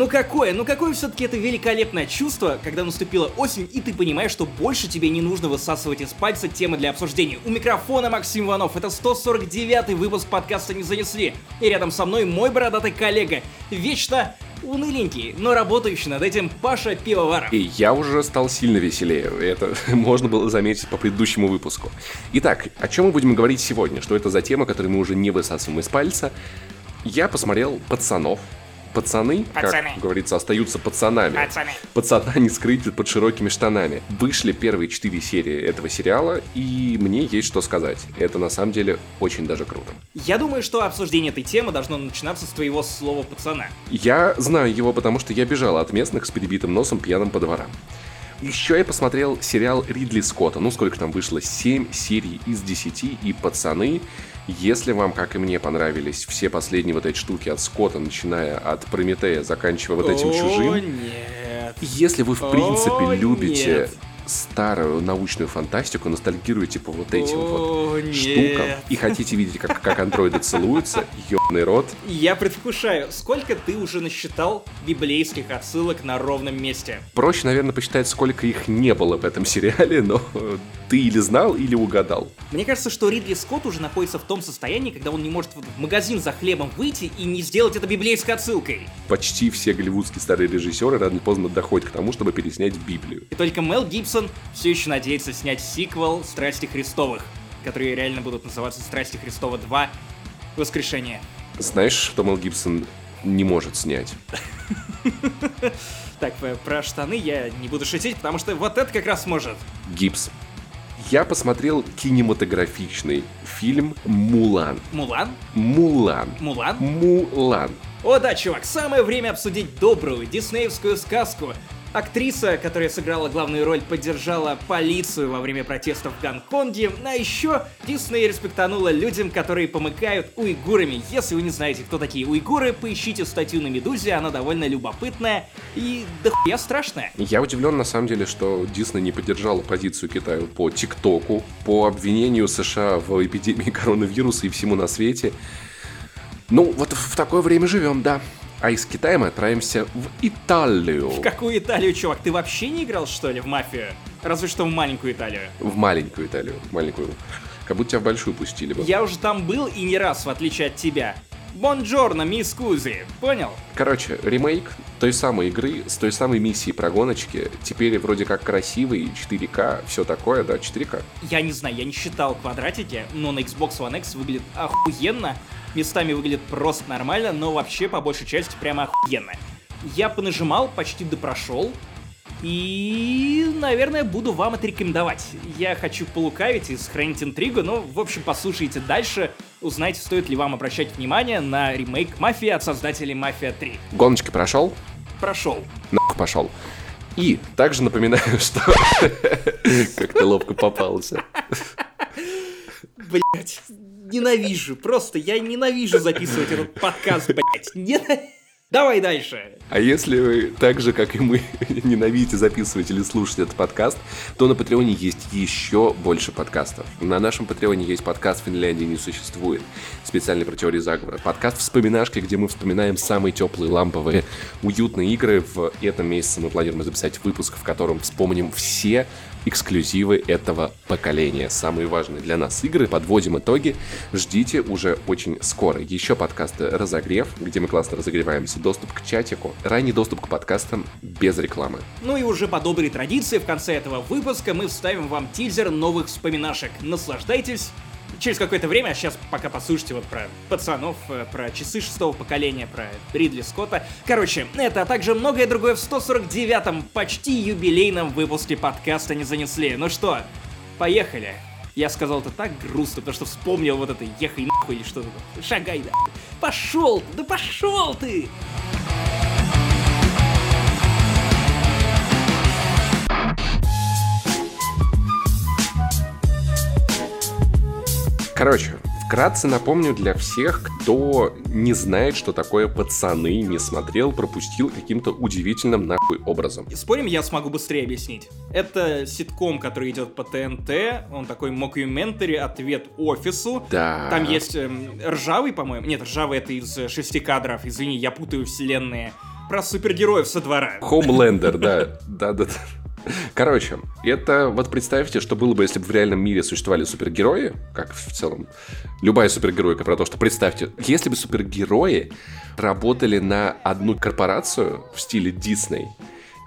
Ну какое, ну какое все-таки это великолепное чувство, когда наступила осень, и ты понимаешь, что больше тебе не нужно высасывать из пальца темы для обсуждения. У микрофона Максим Иванов, это 149 выпуск подкаста «Не занесли». И рядом со мной мой бородатый коллега, вечно уныленький, но работающий над этим Паша Пивоваров. И я уже стал сильно веселее. Это можно было заметить по предыдущему выпуску. Итак, о чем мы будем говорить сегодня? Что это за тема, которую мы уже не высасываем из пальца? Я посмотрел «Пацанов», пацаны, Пацаны. как говорится, остаются пацанами. Пацаны. Пацана не скрыть под широкими штанами. Вышли первые четыре серии этого сериала, и мне есть что сказать. Это на самом деле очень даже круто. Я думаю, что обсуждение этой темы должно начинаться с твоего слова пацана. Я знаю его, потому что я бежал от местных с перебитым носом пьяным по дворам. Еще я посмотрел сериал Ридли Скотта. Ну, сколько там вышло? 7 серий из 10. И, пацаны, если вам, как и мне, понравились все последние вот эти штуки от Скотта, начиная от Прометея, заканчивая вот этим О, чужим, нет. если вы, в принципе, О, любите нет. старую научную фантастику, ностальгируете по вот этим вот О, нет. штукам и хотите видеть, как, как андроиды целуются, ёбаный рот, Я предвкушаю, сколько ты уже насчитал библейских отсылок на ровном месте. Проще, наверное, посчитать, сколько их не было в этом сериале, но ты или знал, или угадал. Мне кажется, что Ридли Скотт уже находится в том состоянии, когда он не может в магазин за хлебом выйти и не сделать это библейской отсылкой. Почти все голливудские старые режиссеры рано или поздно доходят к тому, чтобы переснять Библию. И только Мел Гибсон все еще надеется снять сиквел «Страсти Христовых», которые реально будут называться «Страсти Христова 2. Воскрешение». Знаешь, что Мел Гибсон не может снять? Так, про штаны я не буду шутить, потому что вот это как раз может. Гипс. Я посмотрел кинематографичный фильм «Мулан». Мулан? «Мулан». Мулан? «Мулан». О да, чувак, самое время обсудить добрую диснеевскую сказку. Актриса, которая сыграла главную роль, поддержала полицию во время протестов в Гонконге, а еще Дисней респектанула людям, которые помыкают уйгурами. Если вы не знаете, кто такие уйгуры, поищите статью на Медузе, она довольно любопытная и дохуя страшная. Я удивлен, на самом деле, что Дисней не поддержала позицию Китая по ТикТоку, по обвинению США в эпидемии коронавируса и всему на свете. Ну, вот в такое время живем, да. А из Китая мы отправимся в Италию. В какую Италию, чувак? Ты вообще не играл, что ли, в мафию? Разве что в маленькую Италию. В маленькую Италию. Маленькую. Как будто тебя в большую пустили бы. Я уже там был и не раз, в отличие от тебя. Бонджорно, мисс Кузи. Понял? Короче, ремейк той самой игры с той самой миссией про гоночки. Теперь вроде как красивый, 4К, все такое, да, 4К. Я не знаю, я не считал квадратики, но на Xbox One X выглядит охуенно. Местами выглядит просто нормально, но вообще по большей части прямо охуенно. Я понажимал, почти допрошел. И, наверное, буду вам это рекомендовать. Я хочу полукавить и сохранить интригу, но, в общем, послушайте дальше. Узнайте, стоит ли вам обращать внимание на ремейк Мафии от создателей Мафия 3. Гоночки прошел? Прошел. Нахуй пошел. И также напоминаю, что... Как ты ловко попался. Блять, ненавижу. Просто я ненавижу записывать этот подкаст, блять. Ненавижу. Давай дальше. А если вы так же, как и мы, ненавидите записывать или слушать этот подкаст, то на Патреоне есть еще больше подкастов. На нашем Патреоне есть подкаст «Финляндии не существует», специальный про теории заговора. Подкаст «Вспоминашки», где мы вспоминаем самые теплые, ламповые, уютные игры. В этом месяце мы планируем записать выпуск, в котором вспомним все эксклюзивы этого поколения. Самые важные для нас игры. Подводим итоги. Ждите уже очень скоро. Еще подкасты «Разогрев», где мы классно разогреваемся. Доступ к чатику. Ранний доступ к подкастам без рекламы. Ну и уже по доброй традиции в конце этого выпуска мы вставим вам тизер новых вспоминашек. Наслаждайтесь. Через какое-то время, а сейчас пока послушайте вот про пацанов, э, про часы шестого поколения, про Ридли Скотта. Короче, это, а также многое другое в 149-м, почти юбилейном выпуске подкаста не занесли. Ну что, поехали. Я сказал это так грустно, потому что вспомнил вот это «ехай нахуй» или что-то. Шагай, да. Пошел, да пошел ты! Короче, вкратце напомню для всех, кто не знает, что такое пацаны, не смотрел, пропустил каким-то удивительным нахуй образом. И Спорим, я смогу быстрее объяснить. Это ситком, который идет по ТНТ, он такой мокьюментари, ответ офису. Да. Там есть эм, ржавый, по-моему. Нет, ржавый это из э, шести кадров, извини, я путаю вселенные. про супергероев со двора. Homelander, да. Да-да-да. Короче, это вот представьте, что было бы, если бы в реальном мире существовали супергерои, как в целом любая супергеройка про то, что представьте, если бы супергерои работали на одну корпорацию в стиле Дисней,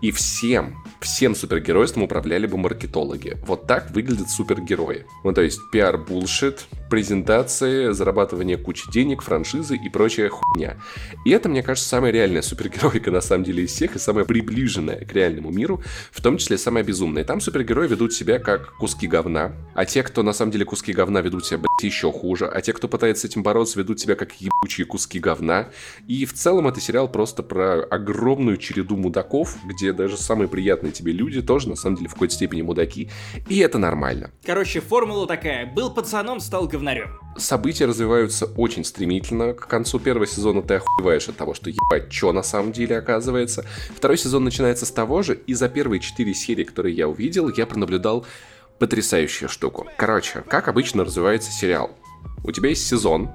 и всем, всем супергеройством управляли бы маркетологи. Вот так выглядят супергерои. Ну, то есть пиар-булшит, презентации, зарабатывание кучи денег, франшизы и прочая хуйня. И это, мне кажется, самая реальная супергеройка на самом деле из всех и самая приближенная к реальному миру, в том числе самая безумная. Там супергерои ведут себя как куски говна, а те, кто на самом деле куски говна, ведут себя, блядь, еще хуже, а те, кто пытается с этим бороться, ведут себя как ебучие куски говна. И в целом это сериал просто про огромную череду мудаков, где даже самые приятные тебе люди тоже, на самом деле, в какой-то степени мудаки. И это нормально. Короче, формула такая. Был пацаном, стал говнарем. События развиваются очень стремительно. К концу первого сезона ты охуеваешь от того, что ебать, что на самом деле оказывается. Второй сезон начинается с того же, и за первые четыре серии, которые я увидел, я пронаблюдал потрясающую штуку. Короче, как обычно развивается сериал? У тебя есть сезон,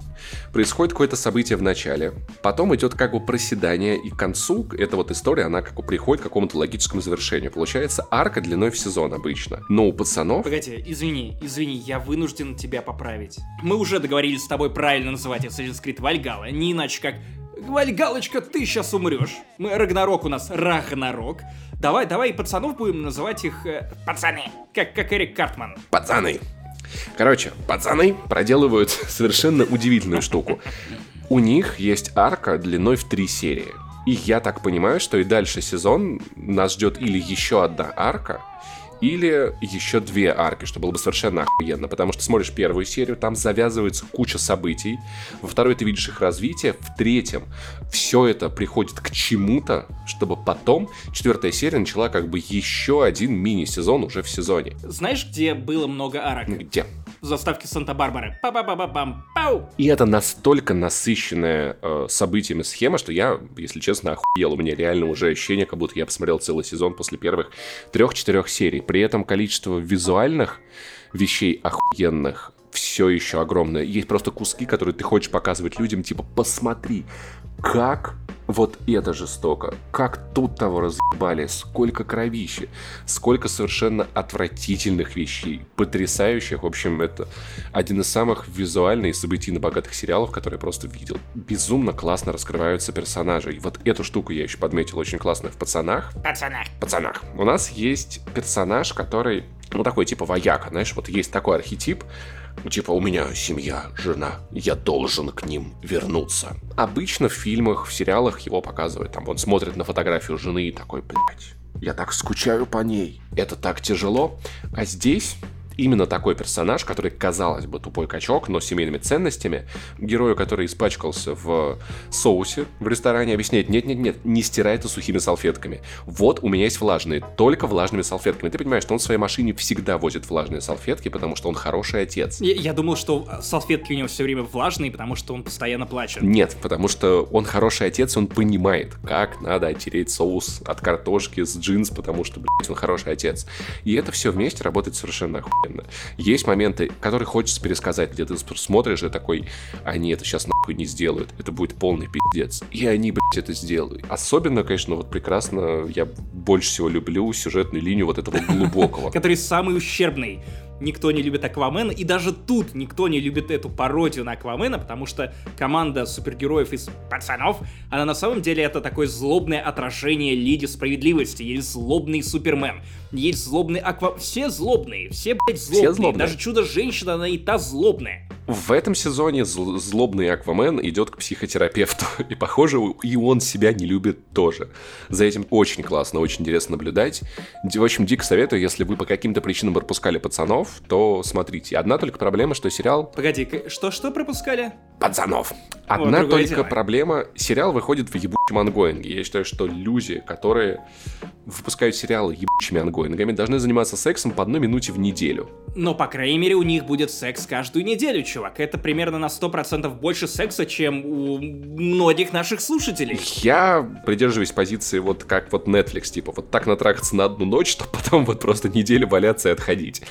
происходит какое-то событие в начале, потом идет как бы проседание, и к концу эта вот история, она как бы приходит к какому-то логическому завершению. Получается арка длиной в сезон обычно. Но у пацанов... Погоди, извини, извини, я вынужден тебя поправить. Мы уже договорились с тобой правильно называть Assassin's Creed Valhalla, не иначе как Вальгалочка, ты сейчас умрешь. Мы Рагнарок у нас Рагнарок. Давай, давай пацанов будем называть их э, пацаны, как, как Эрик Картман. Пацаны. Короче, пацаны проделывают совершенно удивительную штуку. У них есть арка длиной в три серии. И я так понимаю, что и дальше сезон нас ждет или еще одна арка, или еще две арки, что было бы совершенно охуенно, потому что смотришь первую серию, там завязывается куча событий, во второй ты видишь их развитие, в третьем все это приходит к чему-то, чтобы потом четвертая серия начала как бы еще один мини-сезон уже в сезоне. Знаешь, где было много арок? Где? В заставке Санта-Барбары. па па па па пам пау И это настолько насыщенная э, событиями схема, что я, если честно, охуел. У меня реально уже ощущение, как будто я посмотрел целый сезон после первых трех-четырех серий. При этом количество визуальных вещей охуенных все еще огромное. Есть просто куски, которые ты хочешь показывать людям, типа, посмотри, как вот это жестоко. Как тут того разъебали, сколько кровищи, сколько совершенно отвратительных вещей, потрясающих. В общем, это один из самых визуально и событийно богатых сериалов, которые я просто видел. Безумно классно раскрываются персонажи. И вот эту штуку я еще подметил очень классно в «Пацанах». Пацанах. «Пацанах». У нас есть персонаж, который, ну, такой типа вояка, знаешь, вот есть такой архетип, Типа, у меня семья, жена, я должен к ним вернуться. Обычно в фильмах, в сериалах его показывают. Там он смотрит на фотографию жены и такой, блядь, я так скучаю по ней. Это так тяжело. А здесь именно такой персонаж, который, казалось бы, тупой качок, но с семейными ценностями, герою, который испачкался в соусе в ресторане, объясняет, нет-нет-нет, не стирай это сухими салфетками. Вот у меня есть влажные, только влажными салфетками. Ты понимаешь, что он в своей машине всегда возит влажные салфетки, потому что он хороший отец. Я, я думал, что салфетки у него все время влажные, потому что он постоянно плачет. Нет, потому что он хороший отец, он понимает, как надо оттереть соус от картошки с джинс, потому что, блядь, он хороший отец. И это все вместе работает совершенно охуенно охуенно. Есть моменты, которые хочется пересказать, где ты смотришь и такой, они это сейчас нахуй не сделают, это будет полный пиздец. И они, блядь, это сделают. Особенно, конечно, вот прекрасно, я больше всего люблю сюжетную линию вот этого глубокого. Который самый ущербный никто не любит Аквамена, и даже тут никто не любит эту пародию на Аквамена, потому что команда супергероев из пацанов, она на самом деле это такое злобное отражение Лиги Справедливости, есть злобный Супермен, есть злобный Аква... Все злобные, все, блядь, злобные. Все злобные. Даже Чудо-женщина, она и та злобная. В этом сезоне зл- злобный Аквамен идет к психотерапевту, и, похоже, и он себя не любит тоже. За этим очень классно, очень интересно наблюдать. В общем, дико советую, если вы по каким-то причинам пропускали пацанов, то смотрите. Одна только проблема, что сериал... Погоди, что-что пропускали? Пацанов. Одна О, только дело. проблема, сериал выходит в ебучем ангоинге. Я считаю, что люди, которые выпускают сериалы ебучими ангоингами, должны заниматься сексом по одной минуте в неделю. Но, по крайней мере, у них будет секс каждую неделю, чувак. Это примерно на 100% больше секса, чем у многих наших слушателей. Я придерживаюсь позиции вот как вот Netflix, типа вот так натрахаться на одну ночь, чтобы потом вот просто неделю валяться и отходить.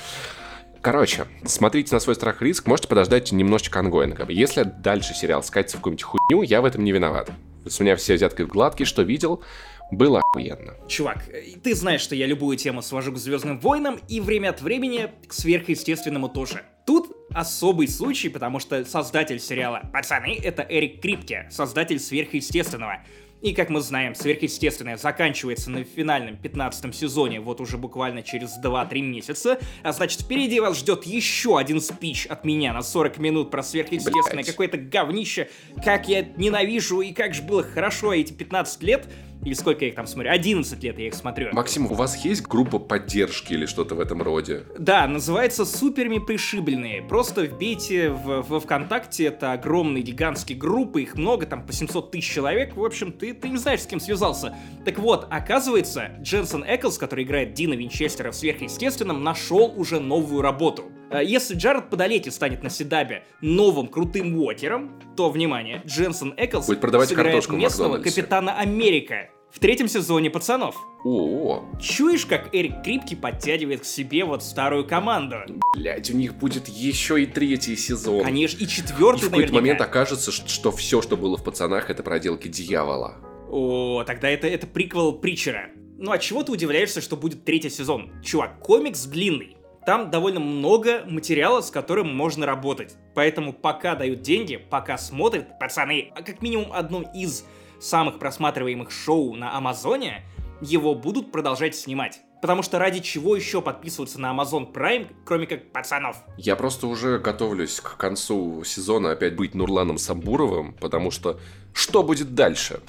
Короче, смотрите на свой страх и риск, можете подождать немножечко ангоинга. Если дальше сериал скатится в какую-нибудь хуйню, я в этом не виноват. С меня все взятки в гладкий, что видел, было охуенно. Чувак, ты знаешь, что я любую тему свожу к Звездным войнам и время от времени к сверхъестественному тоже. Тут особый случай, потому что создатель сериала «Пацаны» — это Эрик Крипке, создатель сверхъестественного. И, как мы знаем, сверхъестественное заканчивается на финальном 15 сезоне, вот уже буквально через 2-3 месяца. А значит, впереди вас ждет еще один спич от меня на 40 минут про сверхъестественное, какое-то говнище, как я ненавижу и как же было хорошо эти 15 лет или сколько я их там смотрю, 11 лет я их смотрю. Максим, у вас есть группа поддержки или что-то в этом роде? Да, называется «Суперми пришибленные». Просто вбейте в, в ВКонтакте, это огромные гигантские группы, их много, там по 700 тысяч человек, в общем, ты, ты не знаешь, с кем связался. Так вот, оказывается, Дженсен Эклс, который играет Дина Винчестера в «Сверхъестественном», нашел уже новую работу. А если Джаред Подолети станет на Седабе новым крутым уокером, то, внимание, Дженсен Эклс Будет продавать сыграет местного капитана Америка в третьем сезоне «Пацанов». О, Чуешь, как Эрик Крипки подтягивает к себе вот старую команду? блять, у них будет еще и третий сезон. Конечно, и И четвертый в какой-то момент окажется, что, что все, что было в пацанах, это проделки дьявола. О, тогда это, это приквел Притчера. Ну а чего ты удивляешься, что будет третий сезон? Чувак, комикс длинный. Там довольно много материала, с которым можно работать. Поэтому пока дают деньги, пока смотрят, пацаны, а как минимум одно из самых просматриваемых шоу на Амазоне, его будут продолжать снимать. Потому что ради чего еще подписываться на Amazon Prime, кроме как пацанов? Я просто уже готовлюсь к концу сезона опять быть Нурланом Самбуровым, потому что что будет дальше?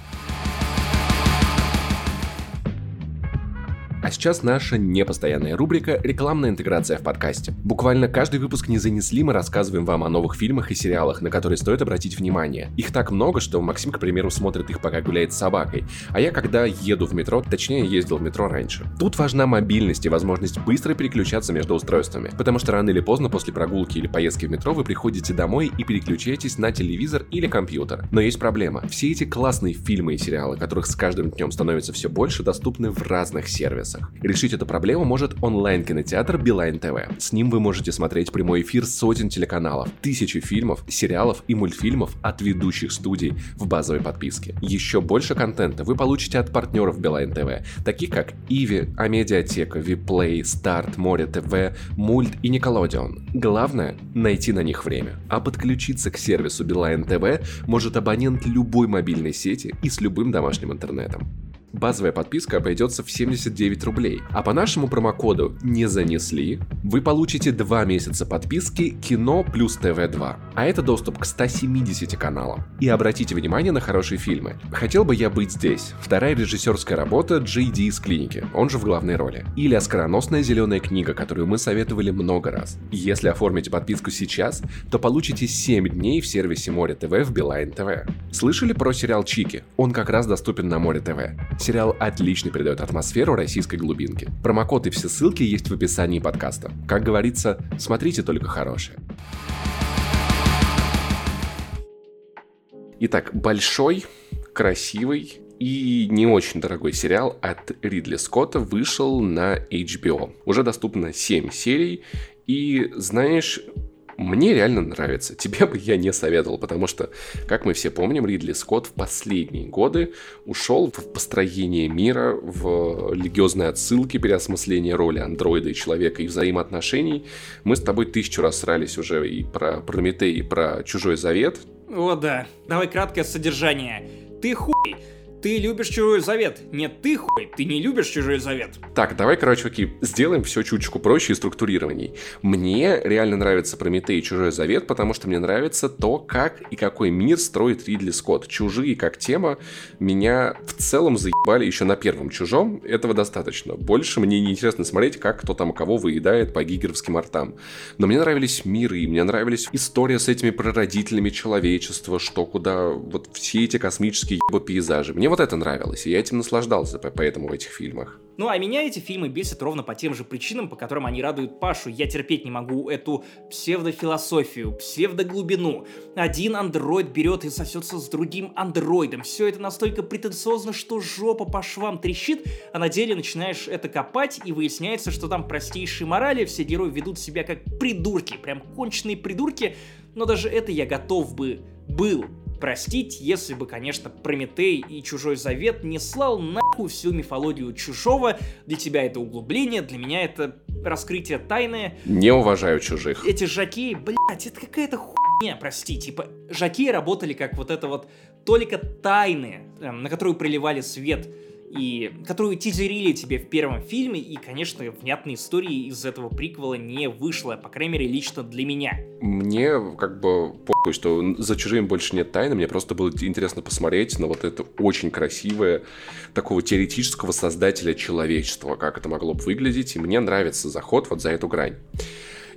А сейчас наша непостоянная рубрика «Рекламная интеграция в подкасте». Буквально каждый выпуск не занесли, мы рассказываем вам о новых фильмах и сериалах, на которые стоит обратить внимание. Их так много, что Максим, к примеру, смотрит их, пока гуляет с собакой. А я, когда еду в метро, точнее, ездил в метро раньше. Тут важна мобильность и возможность быстро переключаться между устройствами. Потому что рано или поздно после прогулки или поездки в метро вы приходите домой и переключаетесь на телевизор или компьютер. Но есть проблема. Все эти классные фильмы и сериалы, которых с каждым днем становится все больше, доступны в разных сервисах. Решить эту проблему может онлайн-кинотеатр Билайн ТВ. С ним вы можете смотреть прямой эфир сотен телеканалов, тысячи фильмов, сериалов и мультфильмов от ведущих студий в базовой подписке. Еще больше контента вы получите от партнеров Билайн ТВ, таких как ivi, Амедиатека, Viplay, START, more.tv, Мульт и Nickelodeon. Главное — найти на них время. А подключиться к сервису Билайн ТВ может абонент любой мобильной сети и с любым домашним интернетом. Базовая подписка обойдется в 79 рублей, а по нашему промокоду «Не занесли» вы получите 2 месяца подписки «Кино плюс ТВ2», а это доступ к 170 каналам. И обратите внимание на хорошие фильмы. «Хотел бы я быть здесь» — вторая режиссерская работа Ди из клиники, он же в главной роли. Или «Оскароносная зеленая книга», которую мы советовали много раз. Если оформите подписку сейчас, то получите 7 дней в сервисе Море ТВ в Билайн ТВ. Слышали про сериал «Чики»? Он как раз доступен на Море ТВ. Сериал отлично передает атмосферу российской глубинки. Промокод и все ссылки есть в описании подкаста. Как говорится, смотрите только хорошее. Итак, большой, красивый и не очень дорогой сериал от Ридли Скотта вышел на HBO. Уже доступно 7 серий, и знаешь, мне реально нравится. Тебе бы я не советовал, потому что, как мы все помним, Ридли Скотт в последние годы ушел в построение мира, в религиозные отсылки, переосмысление роли андроида и человека и взаимоотношений. Мы с тобой тысячу раз срались уже и про Прометей, и про Чужой Завет. О да, давай краткое содержание. Ты хуй, ты любишь чужой завет. Нет, ты хуй, ты не любишь чужой завет. Так, давай, короче, окей, сделаем все чуточку проще и структурированней. Мне реально нравится Прометей и Чужой Завет, потому что мне нравится то, как и какой мир строит Ридли Скотт. Чужие как тема меня в целом заебали еще на первом Чужом. Этого достаточно. Больше мне не интересно смотреть, как кто там кого выедает по гигеровским артам. Но мне нравились миры, мне нравились история с этими прародителями человечества, что куда вот все эти космические ебо пейзажи. Мне вот это нравилось, и я этим наслаждался, по- поэтому в этих фильмах. Ну а меня эти фильмы бесят ровно по тем же причинам, по которым они радуют Пашу. Я терпеть не могу эту псевдофилософию, псевдоглубину. Один андроид берет и сосется с другим андроидом. Все это настолько претенциозно, что жопа по швам трещит, а на деле начинаешь это копать, и выясняется, что там простейшие морали, все герои ведут себя как придурки, прям конченые придурки, но даже это я готов бы был простить, если бы, конечно, Прометей и Чужой Завет не слал нахуй всю мифологию Чужого. Для тебя это углубление, для меня это раскрытие тайны. Не уважаю чужих. Эти жаки, блядь, это какая-то хуйня, прости. Типа, жаки работали как вот это вот только тайны, эм, на которую приливали свет и которую тизерили тебе в первом фильме, и, конечно, внятной истории из этого приквела не вышло, по крайней мере, лично для меня. Мне как бы похуй, что за чужим больше нет тайны, мне просто было интересно посмотреть на вот это очень красивое такого теоретического создателя человечества, как это могло бы выглядеть, и мне нравится заход вот за эту грань.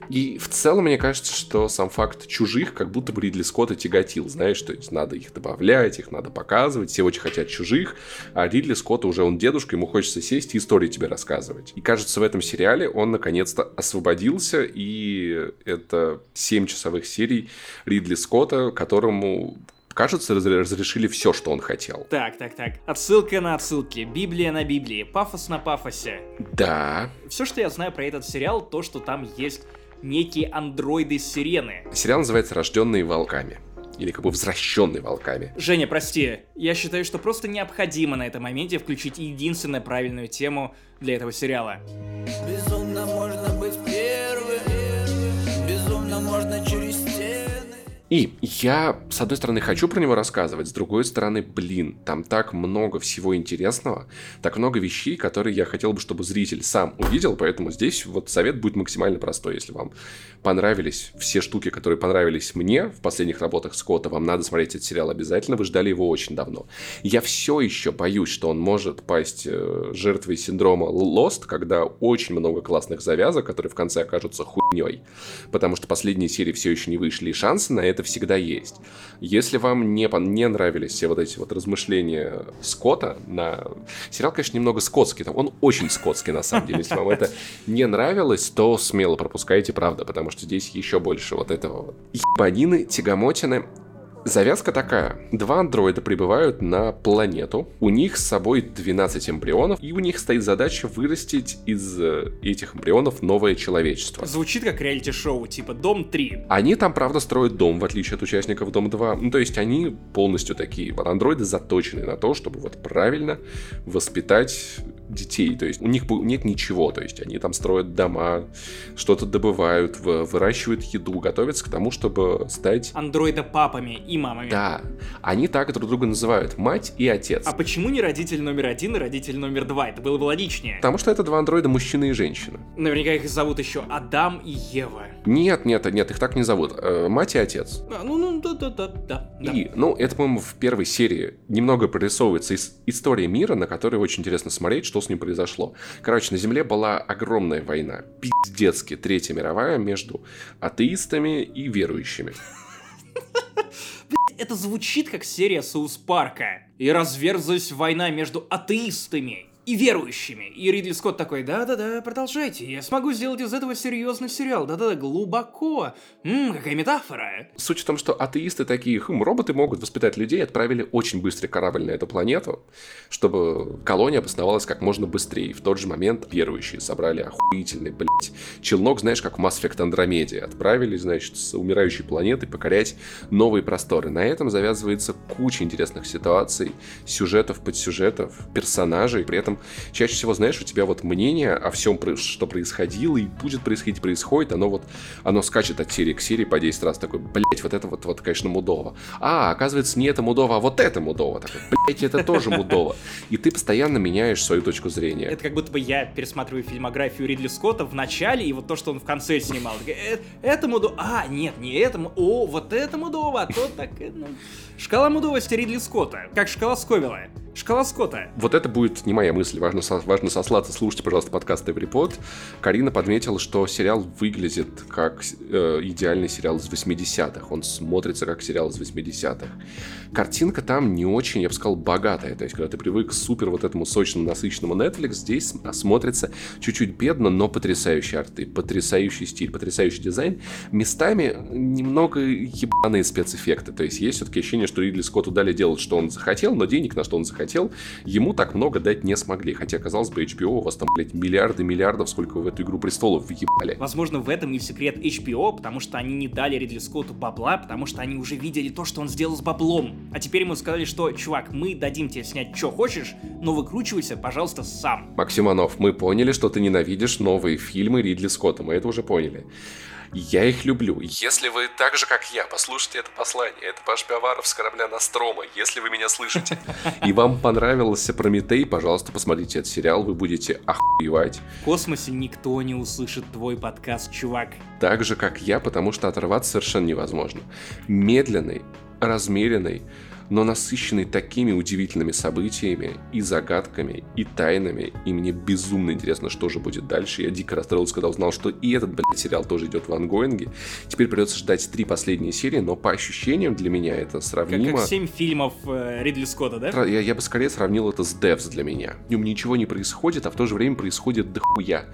И в целом, мне кажется, что сам факт чужих как будто бы Ридли Скотта тяготил, знаешь, то есть надо их добавлять, их надо показывать, все очень хотят чужих, а Ридли Скотта уже он дедушка, ему хочется сесть и истории тебе рассказывать. И кажется, в этом сериале он наконец-то освободился, и это 7 часовых серий Ридли Скотта, которому кажется, разрешили все, что он хотел. Так, так, так. Отсылка на отсылки, Библия на Библии, пафос на пафосе. Да. Все, что я знаю про этот сериал, то, что там есть некие андроиды-сирены. Сериал называется «Рожденные волками». Или как бы возвращенные волками. Женя, прости, я считаю, что просто необходимо на этом моменте включить единственную правильную тему для этого сериала. Безумно можно и я, с одной стороны, хочу про него рассказывать, с другой стороны, блин, там так много всего интересного, так много вещей, которые я хотел бы, чтобы зритель сам увидел, поэтому здесь вот совет будет максимально простой. Если вам понравились все штуки, которые понравились мне в последних работах Скотта, вам надо смотреть этот сериал обязательно, вы ждали его очень давно. Я все еще боюсь, что он может пасть э, жертвой синдрома Lost, когда очень много классных завязок, которые в конце окажутся хуйней, потому что последние серии все еще не вышли, и шансы на это это всегда есть. Если вам не, не нравились все вот эти вот размышления Скотта на... Сериал, конечно, немного скотский, там, он очень скотский на самом деле. Если вам это не нравилось, то смело пропускайте, правда, потому что здесь еще больше вот этого. Ебанины, тягомотины, Завязка такая. Два андроида прибывают на планету. У них с собой 12 эмбрионов, и у них стоит задача вырастить из э, этих эмбрионов новое человечество. Звучит как реалити-шоу, типа Дом 3. Они там, правда, строят дом, в отличие от участников Дом 2. Ну, то есть они полностью такие. Вот андроиды заточены на то, чтобы вот правильно воспитать детей. То есть у них нет ничего. То есть они там строят дома, что-то добывают, выращивают еду, готовятся к тому, чтобы стать... Андроида-папами и мамами. Да. Они так друг друга называют. Мать и отец. А почему не родитель номер один и родитель номер два? Это было бы логичнее. Потому что это два андроида, мужчина и женщина. Наверняка их зовут еще Адам и Ева. Нет, нет, нет, их так не зовут. Э, мать и отец. А, ну, ну, да, да, да, да. И, ну, это, по-моему, в первой серии немного прорисовывается из история мира, на которой очень интересно смотреть, что с ним произошло. Короче, на Земле была огромная война, пиздецки, Третья мировая, между атеистами и верующими это звучит как серия Соус Парка. И разверзлась война между атеистами и верующими. И Ридли Скотт такой, да-да-да, продолжайте, я смогу сделать из этого серьезный сериал, да-да-да, глубоко. Ммм, какая метафора. Суть в том, что атеисты такие, хм, роботы могут воспитать людей, отправили очень быстрый корабль на эту планету, чтобы колония обосновалась как можно быстрее. В тот же момент верующие собрали охуительный, блядь, челнок, знаешь, как в Mass Effect Andromeda. Отправили, значит, с умирающей планеты покорять новые просторы. На этом завязывается куча интересных ситуаций, сюжетов, подсюжетов, персонажей, при этом этом чаще всего, знаешь, у тебя вот мнение о всем, что происходило и будет происходить, происходит, оно вот, оно скачет от серии к серии по 10 раз, такой, блять, вот это вот, вот, конечно, мудово. А, оказывается, не это мудово, а вот это мудово. Такой, блять, это тоже мудово. И ты постоянно меняешь свою точку зрения. Это как будто бы я пересматриваю фильмографию Ридли Скотта в начале, и вот то, что он в конце снимал. «Э, это мудово. А, нет, не это. О, вот это мудово, а то так... Э, ну... Шкала мудовости Ридли Скотта. Как шкала Сковила. Шкала Скотта. Вот это будет не моя мысль. Важно, важно сослаться. Слушайте, пожалуйста, подкаст Эврипод. Карина подметила, что сериал выглядит как э, идеальный сериал из 80-х. Он смотрится как сериал из 80-х. Картинка там не очень, я бы сказал, сказал, богатая. То есть, когда ты привык к супер вот этому сочному, насыщенному Netflix, здесь смотрится чуть-чуть бедно, но потрясающие арты, потрясающий стиль, потрясающий дизайн. Местами немного ебаные спецэффекты. То есть, есть все-таки ощущение, что Ридли Скотту дали делать, что он захотел, но денег на что он захотел, ему так много дать не смогли. Хотя, казалось бы, HBO у вас там, блядь, миллиарды миллиардов, сколько вы в эту игру престолов въебали. Возможно, в этом и секрет HBO, потому что они не дали Ридли Скотту бабла, потому что они уже видели то, что он сделал с баблом. А теперь ему сказали, что, чувак, мы дадим тебе снять, что хочешь, но выкручивайся, пожалуйста, сам. Максиманов, мы поняли, что ты ненавидишь новые фильмы Ридли Скотта, мы это уже поняли. Я их люблю. Если вы так же, как я, послушайте это послание, это Паш Пиаваров с корабля Настрома, если вы меня слышите, и вам понравился Прометей, пожалуйста, посмотрите этот сериал, вы будете охуевать. В космосе никто не услышит твой подкаст, чувак. Так же, как я, потому что оторваться совершенно невозможно. Медленный, размеренный, но насыщенный такими удивительными событиями и загадками, и тайнами, и мне безумно интересно, что же будет дальше. Я дико расстроился, когда узнал, что и этот, блядь, сериал тоже идет в ангоинге. Теперь придется ждать три последние серии, но по ощущениям для меня это сравнимо... Как, как семь фильмов э, Ридли Скотта, да? Я, я бы скорее сравнил это с Devs для меня. В нем ничего не происходит, а в то же время происходит дохуя.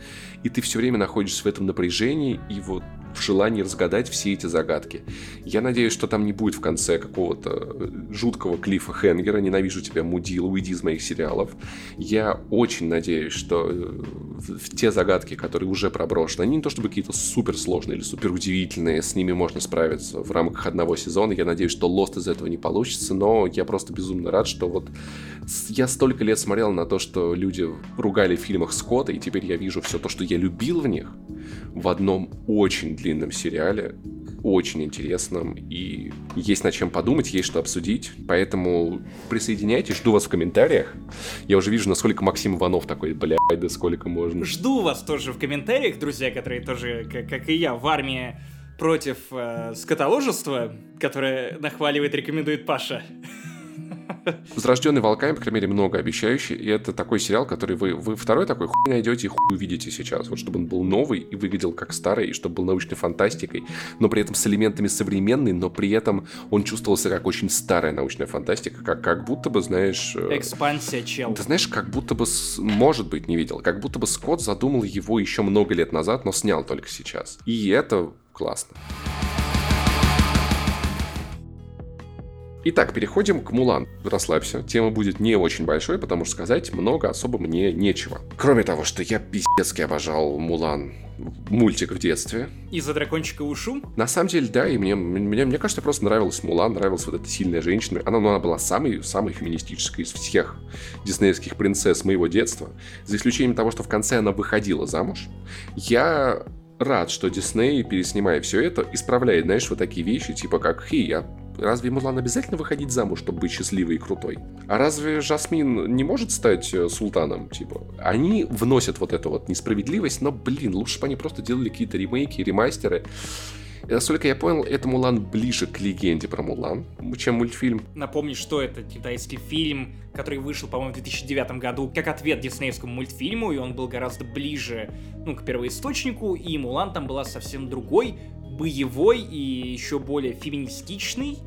И ты все время находишься в этом напряжении, и вот в желании разгадать все эти загадки. Я надеюсь, что там не будет в конце какого-то э, жуткого клифа Хенгера «Ненавижу тебя, мудил, уйди из моих сериалов». Я очень надеюсь, что э, в те загадки, которые уже проброшены, они не то чтобы какие-то суперсложные или супер удивительные, с ними можно справиться в рамках одного сезона. Я надеюсь, что Lost из этого не получится, но я просто безумно рад, что вот я столько лет смотрел на то, что люди ругали в фильмах Скотта, и теперь я вижу все то, что я любил в них, в одном очень длинном сериале, очень интересном, и есть над чем подумать, есть что обсудить. Поэтому присоединяйтесь, жду вас в комментариях. Я уже вижу, насколько Максим Иванов такой, бля, да сколько можно. Жду вас тоже в комментариях, друзья, которые тоже, как, как и я, в армии против э, скотоложества, которое нахваливает, рекомендует Паша. Возрожденный волками, по крайней мере, многообещающий. И это такой сериал, который вы, вы второй такой хуй найдете и хуй увидите сейчас. Вот чтобы он был новый и выглядел как старый, и чтобы был научной фантастикой, но при этом с элементами современной, но при этом он чувствовался как очень старая научная фантастика, как, как будто бы, знаешь... Э, Экспансия, чел. Ты знаешь, как будто бы, может быть, не видел, как будто бы Скотт задумал его еще много лет назад, но снял только сейчас. И это классно. Итак, переходим к Мулан. Расслабься, тема будет не очень большой, потому что сказать много особо мне нечего. Кроме того, что я пиздецки обожал Мулан мультик в детстве. Из-за дракончика Ушу? На самом деле, да, и мне, мне, мне кажется, просто нравилась Мулан, нравилась вот эта сильная женщина. Она, ну, она была самой, самой феминистической из всех диснеевских принцесс моего детства. За исключением того, что в конце она выходила замуж. Я рад, что Дисней, переснимая все это, исправляет, знаешь, вот такие вещи, типа как «Хей, я Разве Мулан обязательно выходить замуж, чтобы быть счастливой и крутой? А разве Жасмин не может стать э, султаном? Типа, они вносят вот эту вот несправедливость, но, блин, лучше бы они просто делали какие-то ремейки, ремастеры. Насколько я понял, это Мулан ближе к легенде про Мулан, чем мультфильм. Напомнить, что это китайский фильм, который вышел, по-моему, в 2009 году, как ответ диснеевскому мультфильму, и он был гораздо ближе, ну, к первоисточнику, и Мулан там была совсем другой, боевой и еще более феминистичный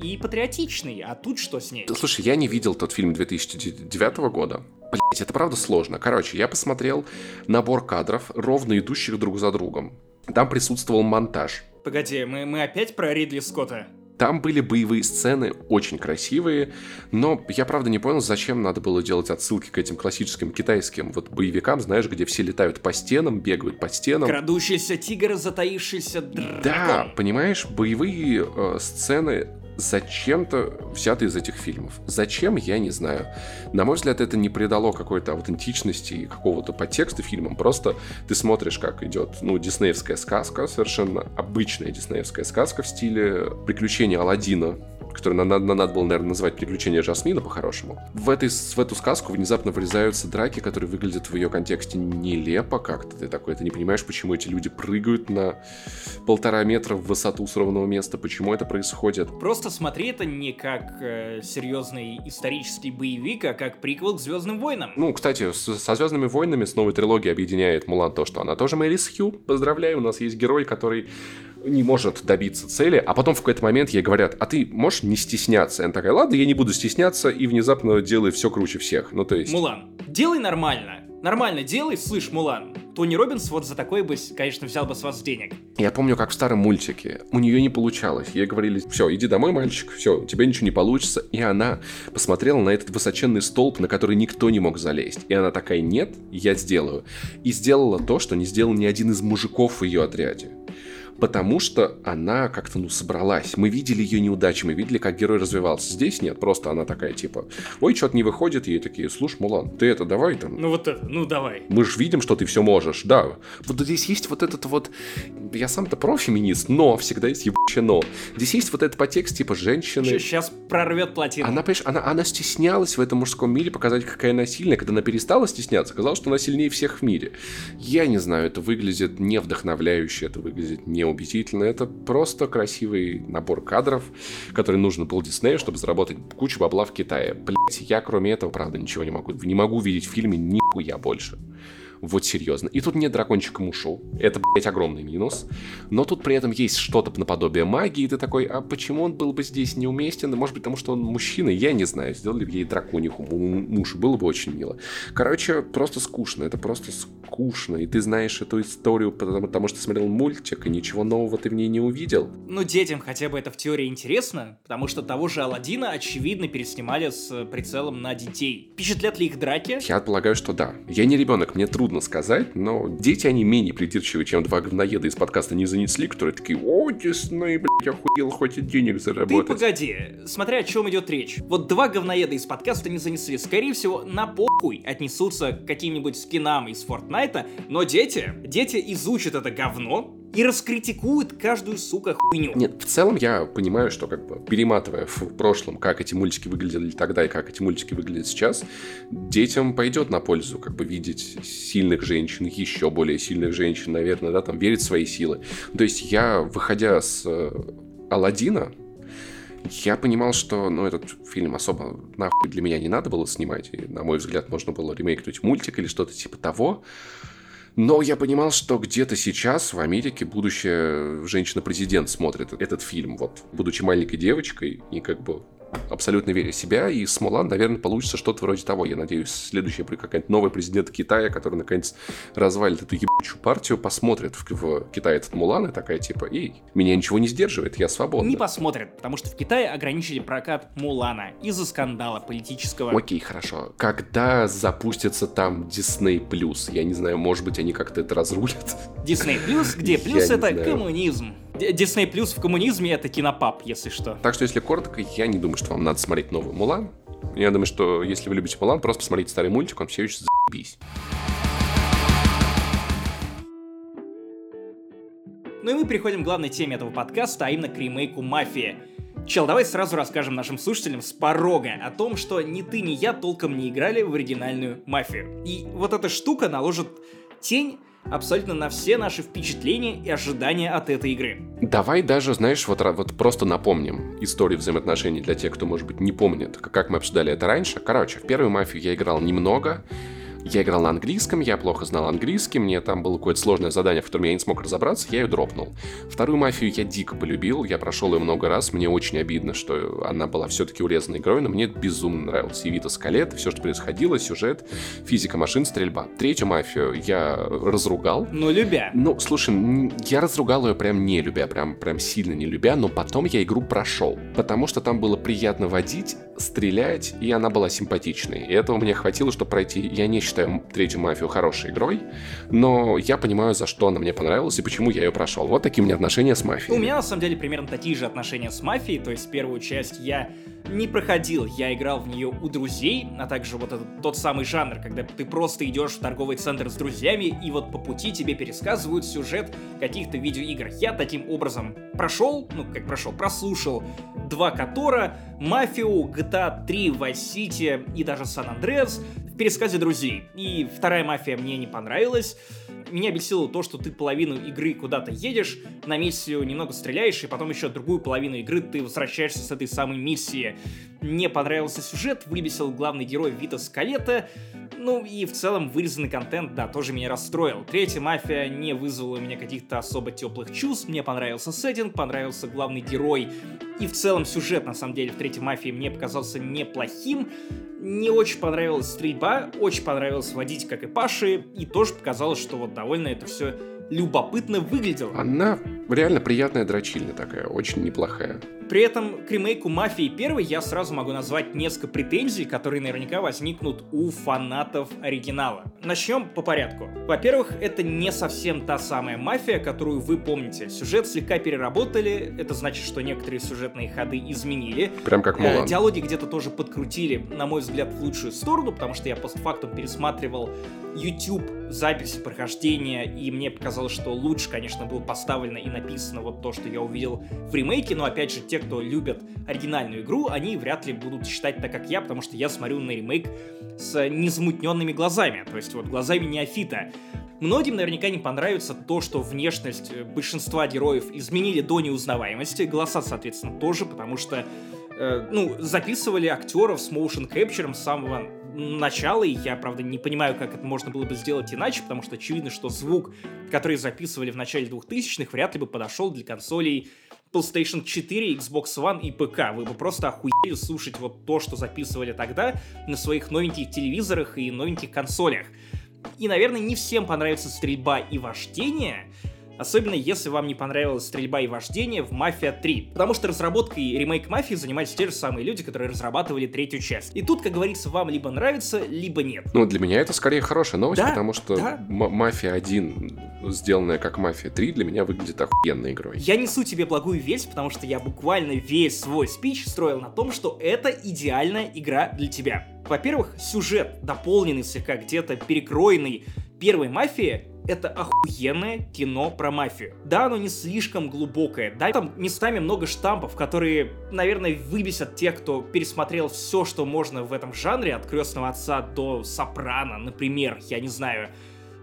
и патриотичный. А тут что с ней? Слушай, я не видел тот фильм 2009 года. Блять, это правда сложно. Короче, я посмотрел набор кадров, ровно идущих друг за другом. Там присутствовал монтаж. Погоди, мы, мы опять про Ридли Скотта? Там были боевые сцены, очень красивые, но я правда не понял, зачем надо было делать отсылки к этим классическим китайским вот боевикам, знаешь, где все летают по стенам, бегают по стенам. Крадущийся тигр, затаившийся дракон. Да, понимаешь, боевые э, сцены зачем-то взяты из этих фильмов. Зачем, я не знаю. На мой взгляд, это не придало какой-то аутентичности и какого-то подтекста фильмам. Просто ты смотришь, как идет, ну, диснеевская сказка, совершенно обычная диснеевская сказка в стиле приключения Алладина который надо, надо было, наверное, называть «Приключения Жасмина» по-хорошему. В, этой, в эту сказку внезапно врезаются драки, которые выглядят в ее контексте нелепо как-то. Ты такой, ты не понимаешь, почему эти люди прыгают на полтора метра в высоту с ровного места, почему это происходит. Просто смотри это не как э, серьезный исторический боевик, а как приквел к «Звездным войнам». Ну, кстати, с, со «Звездными войнами» с новой трилогией объединяет Мулан то, что она тоже Мэрис Хью. Поздравляю, у нас есть герой, который не может добиться цели, а потом в какой-то момент ей говорят, а ты можешь не стесняться? И она такая, ладно, я не буду стесняться, и внезапно делает все круче всех. Ну, то есть... Мулан, делай нормально. Нормально делай, слышь, Мулан. Тони Робинс вот за такой бы, конечно, взял бы с вас денег. Я помню, как в старом мультике. У нее не получалось. Ей говорили, все, иди домой, мальчик, все, у тебя ничего не получится. И она посмотрела на этот высоченный столб, на который никто не мог залезть. И она такая, нет, я сделаю. И сделала то, что не сделал ни один из мужиков в ее отряде потому что она как-то, ну, собралась. Мы видели ее неудачи, мы видели, как герой развивался. Здесь нет, просто она такая, типа, ой, что-то не выходит, ей такие, слушай, Мулан, ты это давай там. Ну вот это, ну давай. Мы же видим, что ты все можешь, да. Вот здесь есть вот этот вот, я сам-то профеминист, но всегда есть ебучее но. Здесь есть вот этот подтекст, типа, женщины... Сейчас прорвет плотину. Она, понимаешь, она, она стеснялась в этом мужском мире показать, какая она сильная. Когда она перестала стесняться, оказалось, что она сильнее всех в мире. Я не знаю, это выглядит не вдохновляюще, это выглядит не убедительно. Это просто красивый набор кадров, который нужен был Диснею, чтобы заработать кучу бабла в Китае. Блять, я кроме этого, правда, ничего не могу. Не могу видеть в фильме нихуя больше. Вот серьезно. И тут нет дракончика Мушу. Это, блядь, огромный минус. Но тут при этом есть что-то наподобие магии. И ты такой, а почему он был бы здесь неуместен? Может быть, потому что он мужчина? Я не знаю. Сделали бы ей дракониху мушу. Было бы очень мило. Короче, просто скучно. Это просто скучно. И ты знаешь эту историю, потому, потому что смотрел мультик, и ничего нового ты в ней не увидел. Ну, детям хотя бы это в теории интересно, потому что того же Алладина, очевидно, переснимали с прицелом на детей. Впечатлят ли их драки? Я полагаю, что да. Я не ребенок, мне трудно трудно сказать, но дети, они менее придирчивы, чем два говноеда из подкаста «Не занесли», которые такие «О, Дисней, блядь, охуел, хоть денег заработать». Ты погоди, смотря о чем идет речь. Вот два говноеда из подкаста «Не занесли», скорее всего, на похуй отнесутся к каким-нибудь скинам из Фортнайта, но дети, дети изучат это говно, и раскритикует каждую, сука, хуйню. Нет, в целом я понимаю, что как бы перематывая в прошлом, как эти мультики выглядели тогда и как эти мультики выглядят сейчас, детям пойдет на пользу как бы видеть сильных женщин, еще более сильных женщин, наверное, да, там, верить в свои силы. То есть я, выходя с э, Алладина, я понимал, что ну, этот фильм особо нахуй для меня не надо было снимать. И, на мой взгляд, можно было ремейкнуть мультик или что-то типа того. Но я понимал, что где-то сейчас в Америке будущая женщина-президент смотрит этот фильм, вот, будучи маленькой девочкой, и как бы абсолютно веря в себя, и с Мулан, наверное, получится что-то вроде того. Я надеюсь, следующий какая-нибудь новый президент Китая, который, наконец, развалит эту ебучую партию, посмотрит в, в Китае этот Мулан и такая, типа, эй, меня ничего не сдерживает, я свободна. Не посмотрит, потому что в Китае ограничили прокат Мулана из-за скандала политического. Окей, хорошо. Когда запустится там Disney+, я не знаю, может быть, они как-то это разрулят? Disney+, где плюс это коммунизм. Disney Plus в коммунизме это кинопап, если что. Так что, если коротко, я не думаю, что вам надо смотреть новый Мулан. Я думаю, что если вы любите Мулан, просто посмотрите старый мультик, он все еще заебись. Ну и мы переходим к главной теме этого подкаста, а именно к ремейку «Мафия». Чел, давай сразу расскажем нашим слушателям с порога о том, что ни ты, ни я толком не играли в оригинальную «Мафию». И вот эта штука наложит тень абсолютно на все наши впечатления и ожидания от этой игры. Давай даже, знаешь, вот, вот просто напомним историю взаимоотношений для тех, кто, может быть, не помнит, как мы обсуждали это раньше. Короче, в первую мафию я играл немного, я играл на английском, я плохо знал английский, мне там было какое-то сложное задание, в котором я не смог разобраться, я ее дропнул. Вторую мафию я дико полюбил, я прошел ее много раз, мне очень обидно, что она была все-таки урезанной игрой, но мне безумно нравилась. И Вита Скалет, все, что происходило, сюжет, физика машин, стрельба. Третью мафию я разругал. Ну, любя. Ну, слушай, я разругал ее прям не любя, прям, прям сильно не любя, но потом я игру прошел, потому что там было приятно водить, стрелять, и она была симпатичной. И этого мне хватило, чтобы пройти. Я не считаю третью мафию хорошей игрой, но я понимаю, за что она мне понравилась и почему я ее прошел. Вот такие у меня отношения с мафией. У меня на самом деле примерно такие же отношения с мафией, то есть первую часть я не проходил, я играл в нее у друзей, а также вот этот тот самый жанр, когда ты просто идешь в торговый центр с друзьями, и вот по пути тебе пересказывают сюжет каких-то видеоигр. Я таким образом прошел, ну как прошел, прослушал два Котора, Мафию, GTA 3, Vice City и даже San Andreas в пересказе друзей. И вторая мафия мне не понравилась. Меня бесило то, что ты половину игры куда-то едешь, на миссию немного стреляешь, и потом еще другую половину игры ты возвращаешься с этой самой миссии. Мне понравился сюжет, выбесил главный герой Вита Скалета, Ну и в целом вырезанный контент, да, тоже меня расстроил. Третья мафия не вызвала у меня каких-то особо теплых чувств. Мне понравился сеттинг, понравился главный герой. И в целом сюжет, на самом деле, в третьей мафии мне показался неплохим. Не очень понравилась стрельба, очень понравилось водить, как и Паши, и тоже показалось, что вот довольно это все любопытно выглядело. Она реально приятная дрочильня такая, очень неплохая. При этом к ремейку «Мафии 1» я сразу могу назвать несколько претензий, которые наверняка возникнут у фанатов оригинала. Начнем по порядку. Во-первых, это не совсем та самая «Мафия», которую вы помните. Сюжет слегка переработали, это значит, что некоторые сюжетные ходы изменили. Прям как Мулан. Э, диалоги где-то тоже подкрутили, на мой взгляд, в лучшую сторону, потому что я постфактум пересматривал YouTube записи прохождения, и мне показалось, что лучше, конечно, было поставлено и написано вот то, что я увидел в ремейке, но опять же, те, кто любят оригинальную игру, они вряд ли будут считать так, как я, потому что я смотрю на ремейк с незамутненными глазами, то есть вот глазами неофита. Многим наверняка не понравится то, что внешность большинства героев изменили до неузнаваемости, голоса, соответственно, тоже, потому что э, ну, записывали актеров с motion capture с самого начала, и я, правда, не понимаю, как это можно было бы сделать иначе, потому что очевидно, что звук, который записывали в начале 2000-х, вряд ли бы подошел для консолей PlayStation 4, Xbox One и ПК. Вы бы просто охуели слушать вот то, что записывали тогда на своих новеньких телевизорах и новеньких консолях. И, наверное, не всем понравится стрельба и вождение, Особенно если вам не понравилась стрельба и вождение в «Мафия 3». Потому что разработкой и ремейк «Мафии» занимались те же самые люди, которые разрабатывали третью часть. И тут, как говорится, вам либо нравится, либо нет. Ну, для меня это скорее хорошая новость, да, потому что да. «Мафия 1», сделанная как «Мафия 3», для меня выглядит охуенной игрой. Я несу тебе благую весть, потому что я буквально весь свой спич строил на том, что это идеальная игра для тебя. Во-первых, сюжет, дополненный слегка, где-то перекроенный первой мафии, это охуенное кино про мафию. Да, оно не слишком глубокое, да, там местами много штампов, которые, наверное, выбесят тех, кто пересмотрел все, что можно в этом жанре, от «Крестного отца» до «Сопрано», например, я не знаю.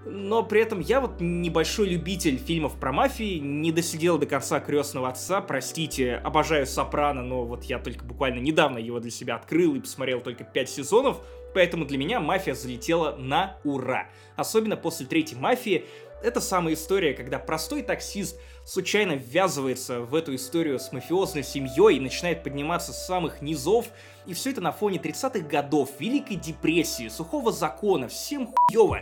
Но при этом я вот небольшой любитель фильмов про мафии, не досидел до конца «Крестного отца», простите, обожаю «Сопрано», но вот я только буквально недавно его для себя открыл и посмотрел только 5 сезонов, Поэтому для меня мафия залетела на ура. Особенно после третьей мафии. Это самая история, когда простой таксист случайно ввязывается в эту историю с мафиозной семьей и начинает подниматься с самых низов. И все это на фоне 30-х годов, Великой депрессии, сухого закона, всем хуево.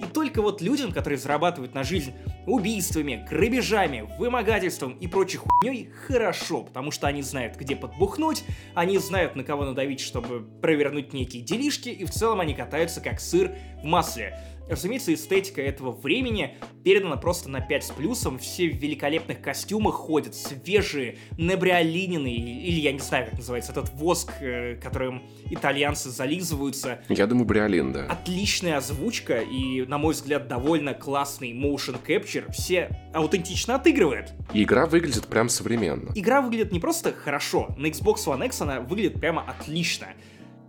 И только вот людям, которые зарабатывают на жизнь убийствами, грабежами, вымогательством и прочей хуйней, хорошо, потому что они знают, где подбухнуть, они знают, на кого надавить, чтобы провернуть некие делишки, и в целом они катаются как сыр в масле. Разумеется, эстетика этого времени передана просто на 5 с плюсом. Все в великолепных костюмах ходят, свежие, небриолинины, или я не знаю, как называется, этот воск, э, которым итальянцы зализываются. Я думаю, бриолин, да. Отличная озвучка и, на мой взгляд, довольно классный motion capture. Все аутентично отыгрывают. И игра выглядит прям современно. Игра выглядит не просто хорошо, на Xbox One X она выглядит прямо отлично.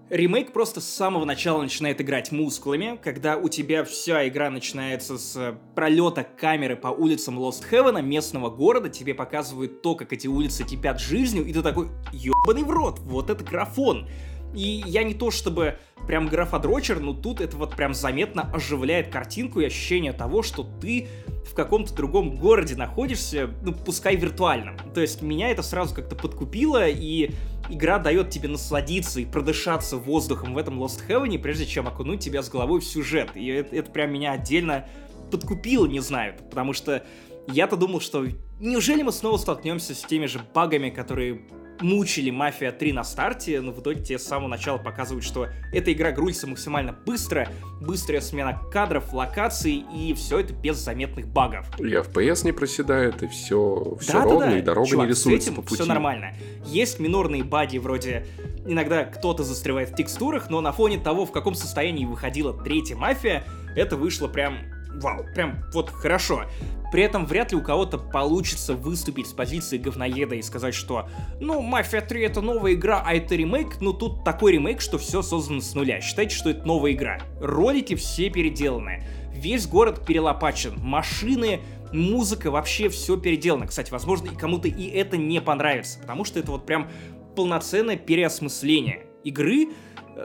Ремейк просто с самого начала начинает играть мускулами, когда у тебя вся игра начинается с пролета камеры по улицам Lost Heaven, местного города, тебе показывают то, как эти улицы кипят жизнью, и ты такой, ебаный в рот, вот это графон. И я не то чтобы прям графодрочер, но тут это вот прям заметно оживляет картинку и ощущение того, что ты в каком-то другом городе находишься, ну, пускай виртуальном. То есть меня это сразу как-то подкупило, и игра дает тебе насладиться и продышаться воздухом в этом Lost Heaven, прежде чем окунуть тебя с головой в сюжет. И это, это прям меня отдельно подкупило, не знаю, потому что я-то думал, что неужели мы снова столкнемся с теми же багами, которые мучили Мафия 3 на старте, но в итоге тебе с самого начала показывают, что эта игра грузится максимально быстро, быстрая смена кадров, локаций, и все это без заметных багов. И FPS не проседает, и все, все да, ровно, да, да. и дорога Чувак, не рисуется по пути. все нормально. Есть минорные баги вроде иногда кто-то застревает в текстурах, но на фоне того, в каком состоянии выходила третья мафия, это вышло прям вау, прям вот хорошо. При этом вряд ли у кого-то получится выступить с позиции говноеда и сказать, что ну, Мафия 3 это новая игра, а это ремейк, ну тут такой ремейк, что все создано с нуля. Считайте, что это новая игра. Ролики все переделаны. Весь город перелопачен. Машины, музыка, вообще все переделано. Кстати, возможно, и кому-то и это не понравится, потому что это вот прям полноценное переосмысление игры